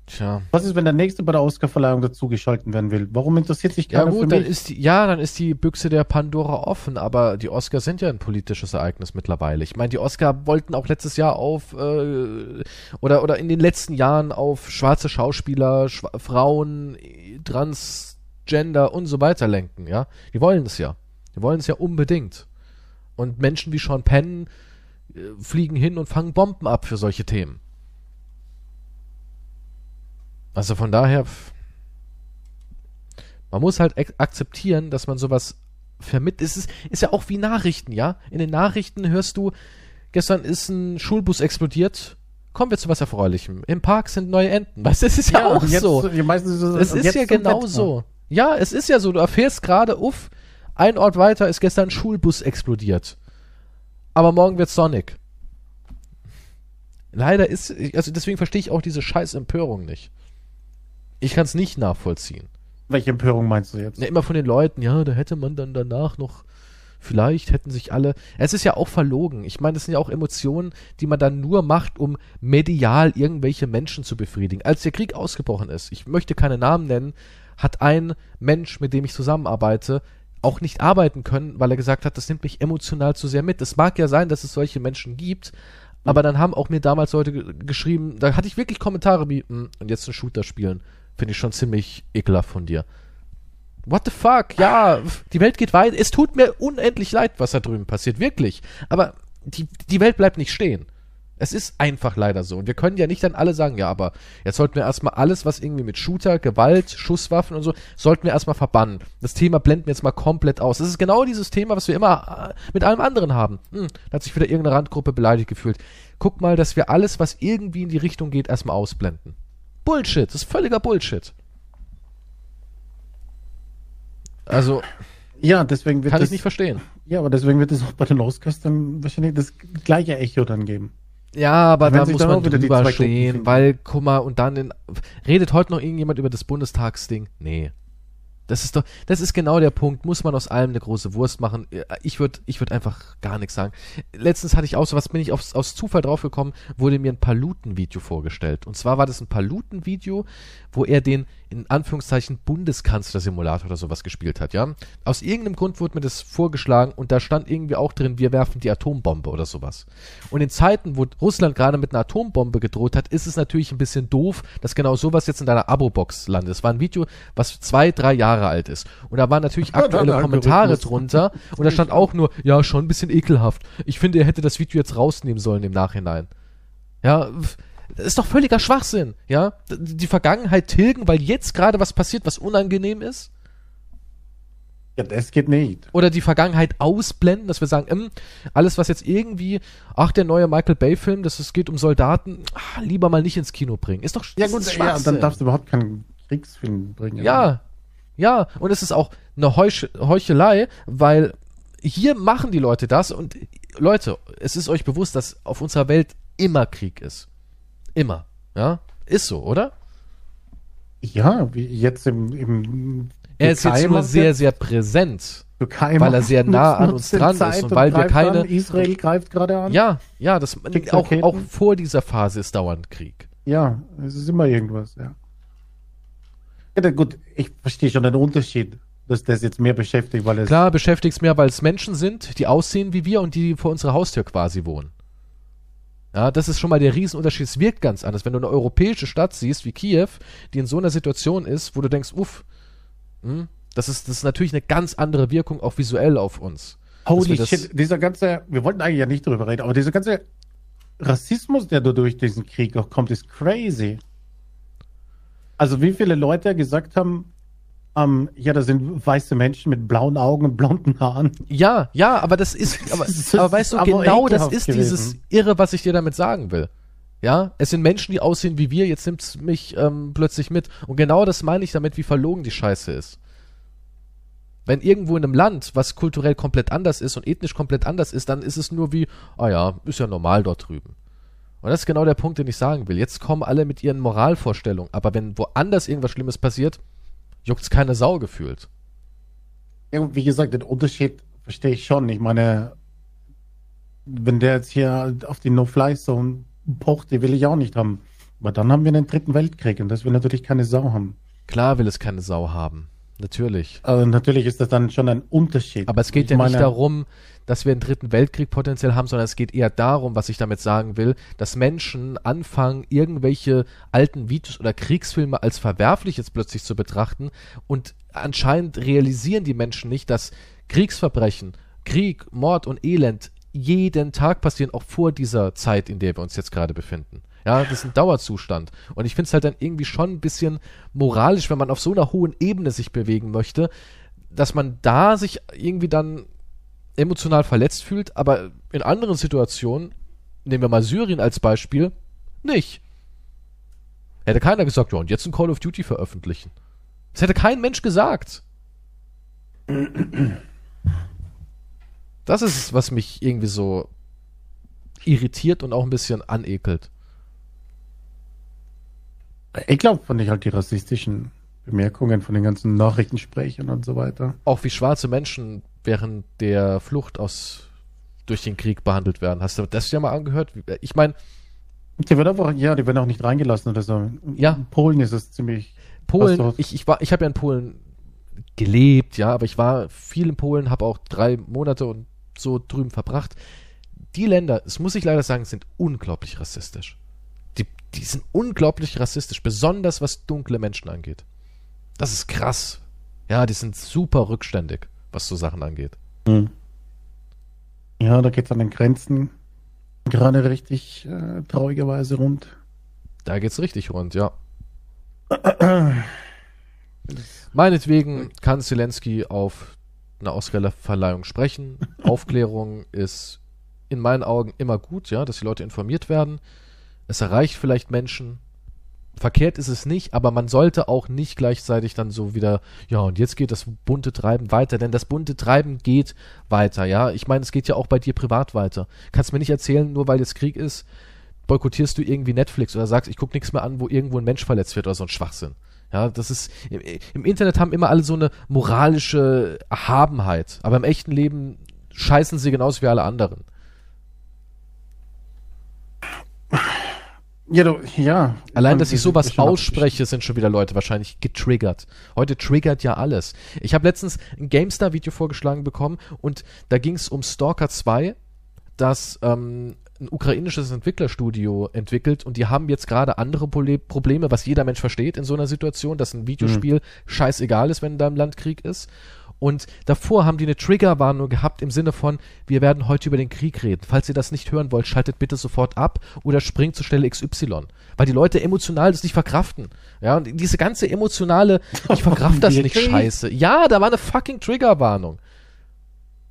Tja. Was ist, wenn der Nächste bei der Oscarverleihung dazugeschalten werden will? Warum interessiert sich Ja keiner für gut, dann mich? ist die, ja, dann ist die Büchse der Pandora offen, aber die Oscars sind ja ein politisches Ereignis mittlerweile. Ich meine, die Oscar wollten auch letztes Jahr auf äh, oder oder in den letzten Jahren auf schwarze Schauspieler, Schwa Frauen, Transgender und so weiter lenken, ja. Die wollen es ja. Die wollen es ja unbedingt. Und Menschen wie Sean Penn äh, fliegen hin und fangen Bomben ab für solche Themen. Also von daher, man muss halt ak- akzeptieren, dass man sowas vermittelt. Es ist, ist ja auch wie Nachrichten, ja? In den Nachrichten hörst du, gestern ist ein Schulbus explodiert. Kommen wir zu was Erfreulichem. Im Park sind neue Enten. Weißt du, es ist ja, auch und jetzt, so. Es ist ja genau Wetter. so. Ja, es ist ja so. Du erfährst gerade, uff, ein Ort weiter ist gestern ein Schulbus explodiert. Aber morgen wird Sonic. Leider ist, also deswegen verstehe ich auch diese scheiß Empörung nicht. Ich kann es nicht nachvollziehen. Welche Empörung meinst du jetzt? Ja, immer von den Leuten, ja, da hätte man dann danach noch, vielleicht hätten sich alle. Es ist ja auch verlogen. Ich meine, das sind ja auch Emotionen, die man dann nur macht, um medial irgendwelche Menschen zu befriedigen. Als der Krieg ausgebrochen ist, ich möchte keine Namen nennen, hat ein Mensch, mit dem ich zusammenarbeite, auch nicht arbeiten können, weil er gesagt hat, das nimmt mich emotional zu sehr mit. Es mag ja sein, dass es solche Menschen gibt, aber dann haben auch mir damals Leute ge- geschrieben, da hatte ich wirklich Kommentare wie, "Hm, und jetzt einen Shooter spielen. Finde ich schon ziemlich ekelhaft von dir. What the fuck? Ja, die Welt geht weiter. Es tut mir unendlich leid, was da drüben passiert. Wirklich. Aber die, die Welt bleibt nicht stehen. Es ist einfach leider so. Und wir können ja nicht dann alle sagen, ja, aber jetzt sollten wir erstmal alles, was irgendwie mit Shooter, Gewalt, Schusswaffen und so, sollten wir erstmal verbannen. Das Thema blenden wir jetzt mal komplett aus. Das ist genau dieses Thema, was wir immer äh, mit allem anderen haben. Hm, da hat sich wieder irgendeine Randgruppe beleidigt gefühlt. Guck mal, dass wir alles, was irgendwie in die Richtung geht, erstmal ausblenden. Bullshit. Das ist völliger Bullshit. Also, Ja, deswegen wird kann das, ich nicht verstehen. Ja, aber deswegen wird es auch bei den Oscars dann wahrscheinlich das gleiche Echo dann geben. Ja, aber da muss man drüber stehen, weil, guck mal, und dann in, redet heute noch irgendjemand über das Bundestagsding? Nee. Das ist doch, das ist genau der Punkt. Muss man aus allem eine große Wurst machen? Ich würde, ich würde einfach gar nichts sagen. Letztens hatte ich auch so was, bin ich aufs, aus Zufall draufgekommen, wurde mir ein Paluten-Video vorgestellt. Und zwar war das ein Paluten-Video, wo er den, in Anführungszeichen, Bundeskanzler-Simulator oder sowas gespielt hat, ja. Aus irgendeinem Grund wurde mir das vorgeschlagen und da stand irgendwie auch drin, wir werfen die Atombombe oder sowas. Und in Zeiten, wo Russland gerade mit einer Atombombe gedroht hat, ist es natürlich ein bisschen doof, dass genau sowas jetzt in deiner Abo-Box landet. Es war ein Video, was zwei, drei Jahre alt ist. Und da waren natürlich aktuelle Kommentare drunter und da stand auch nur, ja, schon ein bisschen ekelhaft. Ich finde, er hätte das Video jetzt rausnehmen sollen im Nachhinein. Ja, das ist doch völliger Schwachsinn, ja? Die Vergangenheit tilgen, weil jetzt gerade was passiert, was unangenehm ist? Ja, das geht nicht. Oder die Vergangenheit ausblenden, dass wir sagen, ähm, alles, was jetzt irgendwie, ach, der neue Michael Bay-Film, dass es geht um Soldaten, ach, lieber mal nicht ins Kino bringen. Ist doch Ja, gut, ja, dann darfst du überhaupt keinen Kriegsfilm bringen. Ja, ja, und es ist auch eine Heuch Heuchelei, weil hier machen die Leute das und Leute, es ist euch bewusst, dass auf unserer Welt immer Krieg ist. Immer. Ja? Ist so, oder? Ja, jetzt im, im er ist jetzt nur sehr, sehr präsent. weil er sehr nah an uns dran ist und weil wir keine. An. Israel greift gerade an. Ja, ja, das auch, auch vor dieser Phase ist dauernd Krieg. Ja, es ist immer irgendwas, ja. Ja, gut, ich verstehe schon den Unterschied, dass das jetzt mehr beschäftigt, weil es. Klar, beschäftigt es mehr, weil es Menschen sind, die aussehen wie wir und die vor unserer Haustür quasi wohnen. Ja, das ist schon mal der Riesenunterschied. Es wirkt ganz anders. Wenn du eine europäische Stadt siehst, wie Kiew, die in so einer Situation ist, wo du denkst, uff, hm, das ist, das ist natürlich eine ganz andere Wirkung auch visuell auf uns. Holy shit, dieser ganze, wir wollten eigentlich ja nicht darüber reden, aber dieser ganze Rassismus, der durch diesen Krieg auch kommt, ist crazy. Also wie viele Leute gesagt haben, ähm, ja, da sind weiße Menschen mit blauen Augen und blonden Haaren. Ja, ja, aber das ist, aber, das aber weißt du, genau das ist gewesen. dieses Irre, was ich dir damit sagen will. Ja, es sind Menschen, die aussehen wie wir, jetzt nimmt's mich ähm, plötzlich mit. Und genau das meine ich damit, wie verlogen die Scheiße ist. Wenn irgendwo in einem Land, was kulturell komplett anders ist und ethnisch komplett anders ist, dann ist es nur wie, ah ja, ist ja normal dort drüben. Und das ist genau der Punkt, den ich sagen will. Jetzt kommen alle mit ihren Moralvorstellungen, aber wenn woanders irgendwas Schlimmes passiert, juckt's keine Sau gefühlt. Ja, wie gesagt, den Unterschied verstehe ich schon. Ich meine, wenn der jetzt hier auf die No-Fly-Zone pocht, die will ich auch nicht haben. Aber dann haben wir einen dritten Weltkrieg und das will natürlich keine Sau haben. Klar will es keine Sau haben. Natürlich. Also natürlich ist das dann schon ein Unterschied. Aber es geht ich ja meine, nicht darum, dass wir einen dritten Weltkrieg potenziell haben, sondern es geht eher darum, was ich damit sagen will, dass Menschen anfangen, irgendwelche alten Videos oder Kriegsfilme als verwerflich jetzt plötzlich zu betrachten und anscheinend realisieren die Menschen nicht, dass Kriegsverbrechen, Krieg, Mord und Elend jeden Tag passieren, auch vor dieser Zeit, in der wir uns jetzt gerade befinden. Ja, das ist ein Dauerzustand. Und ich finde es halt dann irgendwie schon ein bisschen moralisch, wenn man auf so einer hohen Ebene sich bewegen möchte, dass man da sich irgendwie dann emotional verletzt fühlt, aber in anderen Situationen, nehmen wir mal Syrien als Beispiel, nicht. Hätte keiner gesagt, ja, und jetzt ein Call of Duty veröffentlichen. Das hätte kein Mensch gesagt. Das ist es, was mich irgendwie so irritiert und auch ein bisschen anekelt. Ich glaube, fand ich halt die rassistischen Bemerkungen von den ganzen Nachrichtensprechern und so weiter. Auch wie schwarze Menschen während der Flucht aus durch den Krieg behandelt werden. Hast du das ja mal angehört? Ich meine. Die werden einfach, ja, die werden auch nicht reingelassen oder so. Ja. In Polen ist es ziemlich. Polen, ich, ich war, ich habe ja in Polen gelebt, ja, aber ich war viel in Polen, habe auch drei Monate und so drüben verbracht. Die Länder, das muss ich leider sagen, sind unglaublich rassistisch. Die, die sind unglaublich rassistisch, besonders was dunkle Menschen angeht. Das ist krass. Ja, die sind super rückständig, was so Sachen angeht. Hm. Ja, da geht es an den Grenzen gerade richtig äh, traurigerweise rund. Da geht's richtig rund, ja. Meinetwegen kann Zelensky auf einer Oscar-Verleihung sprechen. Aufklärung ist in meinen Augen immer gut, ja, dass die Leute informiert werden. Es erreicht vielleicht Menschen, verkehrt ist es nicht, aber man sollte auch nicht gleichzeitig dann so wieder, ja, und jetzt geht das bunte Treiben weiter, denn das bunte Treiben geht weiter, ja. Ich meine, es geht ja auch bei dir privat weiter. Kannst mir nicht erzählen, nur weil jetzt Krieg ist, boykottierst du irgendwie Netflix oder sagst, ich gucke nichts mehr an, wo irgendwo ein Mensch verletzt wird oder so ein Schwachsinn. Ja, das ist, im, im Internet haben immer alle so eine moralische Erhabenheit, aber im echten Leben scheißen sie genauso wie alle anderen. Ja, du, ja. Allein, dass ich sowas ausspreche, sind schon wieder Leute wahrscheinlich getriggert. Heute triggert ja alles. Ich habe letztens ein GameStar-Video vorgeschlagen bekommen und da ging es um Stalker 2, das ähm, ein ukrainisches Entwicklerstudio entwickelt und die haben jetzt gerade andere Probleme, was jeder Mensch versteht in so einer Situation, dass ein Videospiel mhm. scheißegal ist, wenn in deinem Land Krieg ist. Und davor haben die eine Triggerwarnung gehabt im Sinne von, wir werden heute über den Krieg reden. Falls ihr das nicht hören wollt, schaltet bitte sofort ab oder springt zur Stelle XY. Weil die Leute emotional das nicht verkraften. Ja, und diese ganze emotionale, ich verkraft das nicht scheiße. Ja, da war eine fucking Triggerwarnung.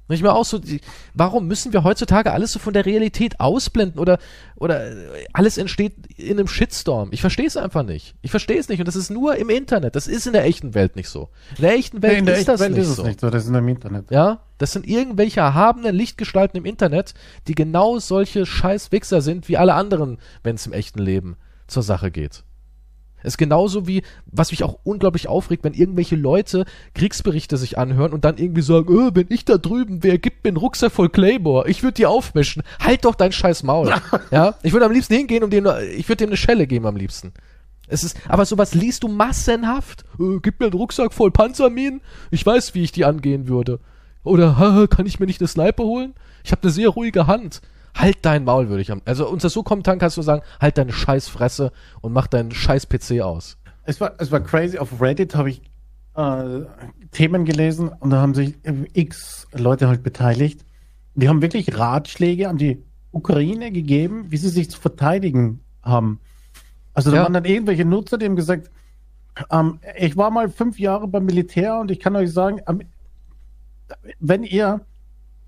Nicht mehr auch so, die, warum müssen wir heutzutage alles so von der Realität ausblenden oder, oder alles entsteht in einem Shitstorm? Ich verstehe es einfach nicht. Ich verstehe es nicht und das ist nur im Internet. Das ist in der echten Welt nicht so. In der echten Welt nee, in der ist echten das Welt nicht ist es so. nicht so. Das ist im Internet. Ja, das sind irgendwelche erhabenen Lichtgestalten im Internet, die genau solche scheiß Wichser sind wie alle anderen, wenn es im echten Leben zur Sache geht. Ist genauso wie, was mich auch unglaublich aufregt, wenn irgendwelche Leute Kriegsberichte sich anhören und dann irgendwie sagen, oh, wenn ich da drüben wäre, gib mir einen Rucksack voll Claymore, ich würde die aufmischen. Halt doch dein scheiß Maul. ja, ich würde am liebsten hingehen und dir, nur, ich würde dir eine Schelle geben am liebsten. Es ist, aber sowas liest du massenhaft. Äh, gib mir einen Rucksack voll Panzerminen. Ich weiß, wie ich die angehen würde. Oder, kann ich mir nicht eine Sniper holen? Ich habe eine sehr ruhige Hand halt dein Maul, würde ich am. Also unter so Kommentaren kannst du sagen, halt deine scheiß Fresse und mach deinen scheiß PC aus. Es war, es war crazy. Auf Reddit habe ich äh, Themen gelesen und da haben sich x Leute halt beteiligt. Die haben wirklich Ratschläge an die Ukraine gegeben, wie sie sich zu verteidigen haben. Also da ja. waren dann irgendwelche Nutzer, die haben gesagt, ähm, ich war mal fünf Jahre beim Militär und ich kann euch sagen, ähm, wenn ihr,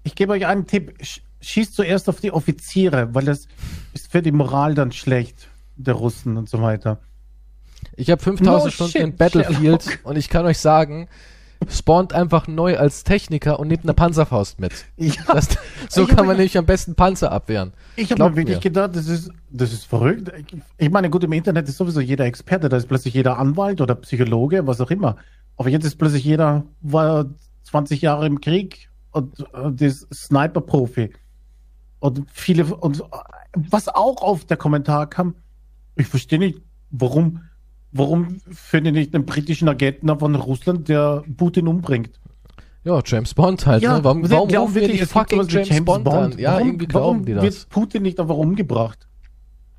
ich gebe euch einen Tipp, schießt zuerst auf die Offiziere, weil das ist für die Moral dann schlecht, der Russen und so weiter. Ich habe 5000 no Stunden shit, in Battlefield Sherlock. und ich kann euch sagen, spawnt einfach neu als Techniker und nehmt eine Panzerfaust mit. Ja, das, so kann man nämlich am besten Panzer abwehren. Ich habe mir wirklich gedacht, das ist, das ist verrückt. Ich meine, gut, im Internet ist sowieso jeder Experte, da ist plötzlich jeder Anwalt oder Psychologe, was auch immer. Aber jetzt ist plötzlich jeder, war 20 Jahre im Krieg und, und ist Sniper-Profi. Und viele, und was auch auf der Kommentar kam, ich verstehe nicht, warum, warum finde nicht einen britischen Agenten von Russland, der Putin umbringt? Ja, James Bond halt. Ja, ne? Warum, warum rufen wir nicht fucking James, James Bond, Bond an? Ja, warum, irgendwie glauben warum die das. wird Putin nicht einfach umgebracht?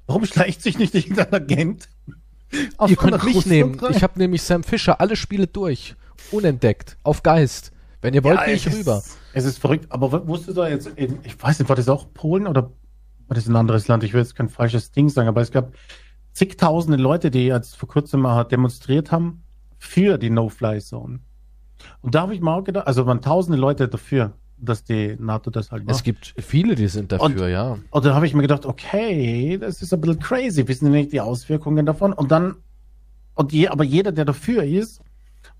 Warum schleicht sich nicht irgendein Agent? Ihr könnt mich nehmen. Rein? Ich habe nämlich Sam Fisher alle Spiele durch. Unentdeckt. Auf Geist. Wenn ihr wollt, ja, gehe ich rüber. Es ist verrückt, aber wusstest du da jetzt, in, ich weiß nicht, war das auch Polen oder war das ein anderes Land? Ich will jetzt kein falsches Ding sagen, aber es gab zigtausende Leute, die jetzt vor kurzem mal demonstriert haben für die No-Fly-Zone. Und da habe ich mal auch gedacht, also waren tausende Leute dafür, dass die NATO das halt macht. Es gibt viele, die sind dafür, und, ja. Und da habe ich mir gedacht, okay, das ist ein bisschen crazy, wissen nicht die Auswirkungen davon. Und dann, und je, aber jeder, der dafür ist,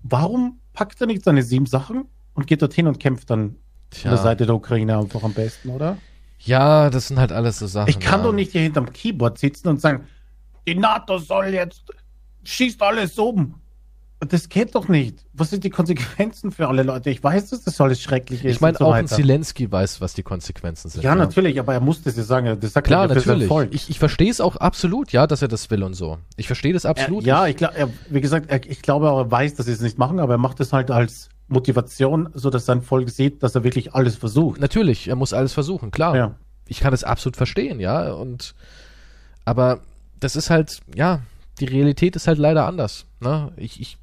warum packt er nicht seine sieben Sachen und geht dorthin und kämpft dann Tja. an der Seite der Ukraine einfach am besten, oder? Ja, das sind halt alles so Sachen. Ich kann ja. doch nicht hier hinterm Keyboard sitzen und sagen, die NATO soll jetzt, schießt alles um. Das geht doch nicht. Was sind die Konsequenzen für alle Leute? Ich weiß, dass das alles schrecklich ist. Ich meine, so auch ein Zelensky weiß, was die Konsequenzen sind. Ja, ja. natürlich, aber er muss das ja sagen. Das sagt Klar, natürlich. Ich, ich verstehe es auch absolut, ja, dass er das will und so. Ich verstehe das absolut. Er, ja, ich glaube, wie gesagt, er, ich glaube, er weiß, dass sie es nicht machen, aber er macht es halt als Motivation, so dass sein Volk sieht, dass er wirklich alles versucht. Natürlich, er muss alles versuchen, klar. Ja. Ich kann das absolut verstehen, ja. Und aber das ist halt, ja, die Realität ist halt leider anders. Ne? Ich, ich,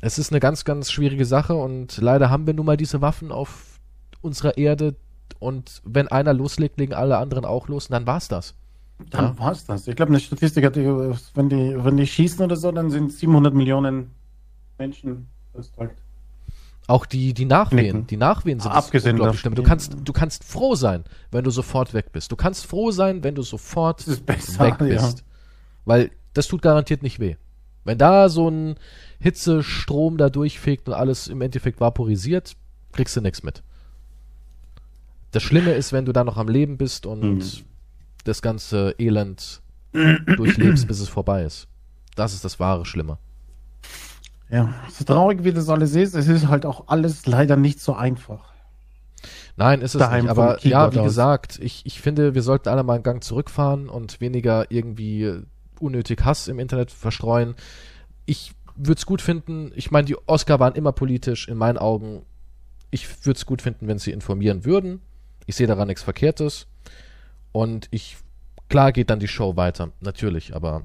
es ist eine ganz, ganz schwierige Sache und leider haben wir nun mal diese Waffen auf unserer Erde und wenn einer loslegt, legen alle anderen auch los und dann war's das. Dann ja? war's das. Ich glaube, eine Statistik hat, wenn die, wenn die schießen oder so, dann sind 700 Millionen Menschen ist halt auch die, die Nachwehen, Nicken. die Nachwehen sind Abgesehen unglaublich schlimm. Du kannst, du kannst froh sein, wenn du sofort weg bist. Du kannst froh sein, wenn du sofort besser, weg bist. Ja. Weil das tut garantiert nicht weh. Wenn da so ein Hitzestrom da durchfegt und alles im Endeffekt vaporisiert, kriegst du nichts mit. Das Schlimme ist, wenn du da noch am Leben bist und mhm. das ganze Elend durchlebst, bis es vorbei ist. das ist das wahre Schlimme. Ja, so traurig wie das alles ist, es ist halt auch alles leider nicht so einfach. Nein, ist es Daheim nicht. Aber ja, wie aus. gesagt, ich, ich finde, wir sollten alle mal einen Gang zurückfahren und weniger irgendwie unnötig Hass im Internet verstreuen. Ich würde es gut finden, ich meine, die Oscar waren immer politisch, in meinen Augen. Ich würde es gut finden, wenn sie informieren würden. Ich sehe daran nichts Verkehrtes. Und ich, klar geht dann die Show weiter, natürlich, aber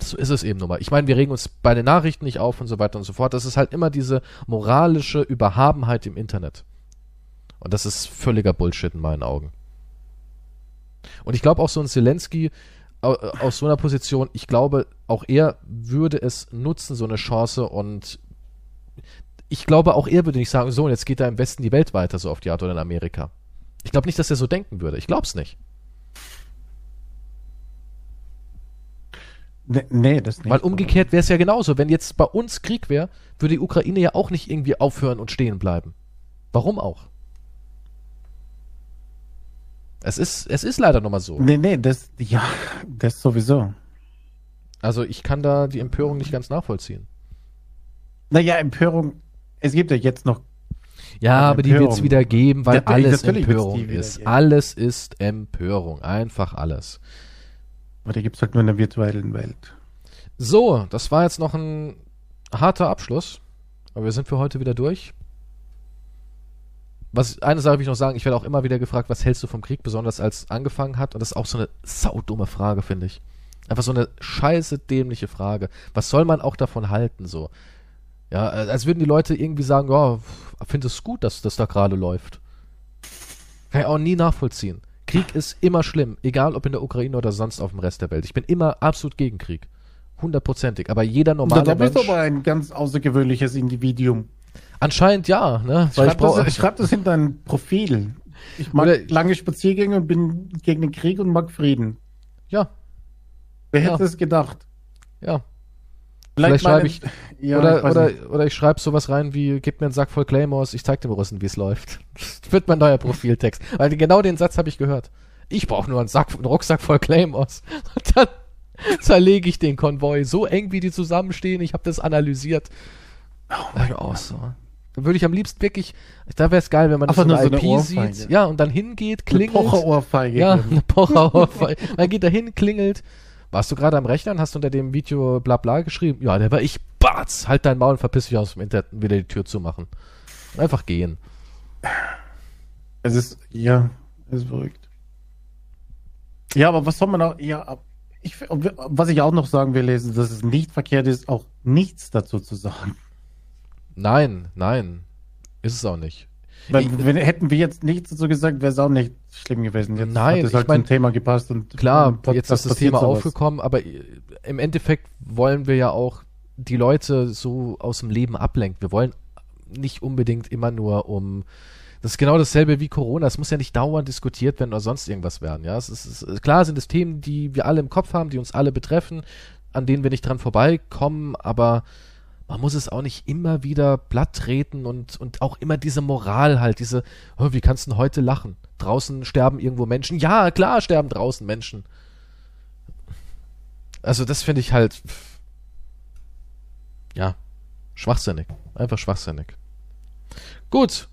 so ist es eben nun mal. Ich meine, wir regen uns bei den Nachrichten nicht auf und so weiter und so fort. Das ist halt immer diese moralische Überhabenheit im Internet. Und das ist völliger Bullshit in meinen Augen. Und ich glaube auch so ein Zelensky au- aus so einer Position, ich glaube, auch er würde es nutzen, so eine Chance und ich glaube, auch er würde nicht sagen, so, und jetzt geht da im Westen die Welt weiter, so auf die Art oder in Amerika. Ich glaube nicht, dass er so denken würde. Ich glaube es nicht. Nee, nee das nicht. Weil umgekehrt wäre es ja genauso. Wenn jetzt bei uns Krieg wäre, würde die Ukraine ja auch nicht irgendwie aufhören und stehen bleiben. Warum auch? Es ist, es ist leider nochmal so. Nee, nee, das, ja, das sowieso. Also ich kann da die Empörung nicht ganz nachvollziehen. Naja, Empörung, es gibt ja jetzt noch, Ja, aber die wird es Empörung. wieder geben, weil Natürlich- alles Empörung ist. geben. Alles ist Empörung. Einfach alles. Aber die gibt's halt nur in der virtuellen Welt. So, das war jetzt noch ein harter Abschluss. Aber wir sind für heute wieder durch. Was, eine Sache will ich noch sagen, ich werde auch immer wieder gefragt, was hältst du vom Krieg, besonders als angefangen hat? Und das ist auch so eine saudumme Frage, finde ich. Einfach so eine scheiße dämliche Frage. Was soll man auch davon halten, so? Ja, äh, als würden die Leute irgendwie sagen, ja, finde es gut, dass das da gerade läuft. Kann ich auch nie nachvollziehen. Krieg ist immer schlimm, egal ob in der Ukraine oder sonst auf dem Rest der Welt. Ich bin immer absolut gegen Krieg. Hundertprozentig. Aber jeder normale da bist du Mensch. aber ein ganz außergewöhnliches Individuum. Anscheinend ja, ne? Weil ich Schreib das, brauche. schreib das in dein Profil. Ich mag Oder- lange Spaziergänge und bin gegen den Krieg und mag Frieden. Ja, Wer Ja. hätte es gedacht? ja. Vielleicht meine- schreibe ich- ja, oder, ich oder, nicht. oder ich schreibe sowas rein wie, gib mir einen Sack voll Claymores, ich zeig dem Russen, wie es läuft. Das wird mein neuer Profiltext. Weil genau den Satz habe ich gehört. Ich brauche nur einen, Sack, einen Rucksack voll Claymores. Und dann zerlege ich den Konvoi so eng, wie die zusammenstehen. Ich habe das analysiert. Oh mein Gott. So. Dann würde ich am liebsten wirklich, da wäre es geil, wenn man Einfach so eine so eine IP Ohrfeige. sieht. Ja, und dann hingeht, Eine klingelt. Pocherohrfeige. Ja, eine Pocherohrfeige. Man geht da hin, klingelt. Warst du gerade am Rechner und hast unter dem Video bla bla geschrieben? Ja, der war ich. Batz! Halt dein Maul und verpiss dich aus dem Internet und wieder die Tür zumachen. Einfach gehen. Es ist, ja, es ist verrückt. Ja, aber was soll man auch, ja, ich, was ich auch noch sagen will, ist, dass es nicht verkehrt ist, auch nichts dazu zu sagen. Nein, nein. Ist es auch nicht. Weil, Ich- wenn, hätten wir jetzt nichts dazu gesagt, wäre es auch nicht schlimm gewesen. Jetzt Nein, hat es halt mein- zum Thema gepasst und Klar, jetzt ist das Thema sowas. aufgekommen, aber im Endeffekt wollen wir ja auch die Leute so aus dem Leben ablenken. Wir wollen nicht unbedingt immer nur um. Das ist genau dasselbe wie Corona. Es muss ja nicht dauernd diskutiert werden oder sonst irgendwas werden. Ja, es ist, es ist klar sind es Themen, die wir alle im Kopf haben, die uns alle betreffen, an denen wir nicht dran vorbeikommen, aber man muss es auch nicht immer wieder platt treten und, und auch immer diese Moral halt, diese, oh, wie kannst du denn heute lachen? Draußen sterben irgendwo Menschen. Ja, klar sterben draußen Menschen. Also das finde ich halt, ja, schwachsinnig. Einfach schwachsinnig. Gut,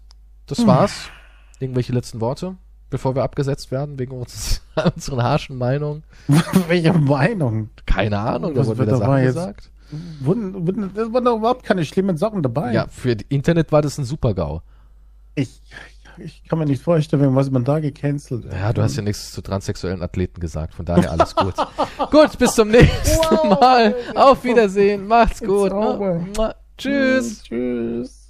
das war's. Irgendwelche letzten Worte, bevor wir abgesetzt werden, wegen uns, unseren harschen Meinungen? Welche Meinung? Keine Ahnung, da Was wird dabei Sachen gesagt. Wurden, wurden, das waren doch überhaupt keine schlimmen Sachen dabei. Ja, für Internet war das ein Super-GAU. Ich, ich kann mir nicht vorstellen, was man da gecancelt hat. Ja, du hast ja nichts zu transsexuellen Athleten gesagt, von daher alles gut. gut, bis zum nächsten Wow. Mal. Auf Wiedersehen, macht's It's gut. Mua. Tschüss. Tschüss.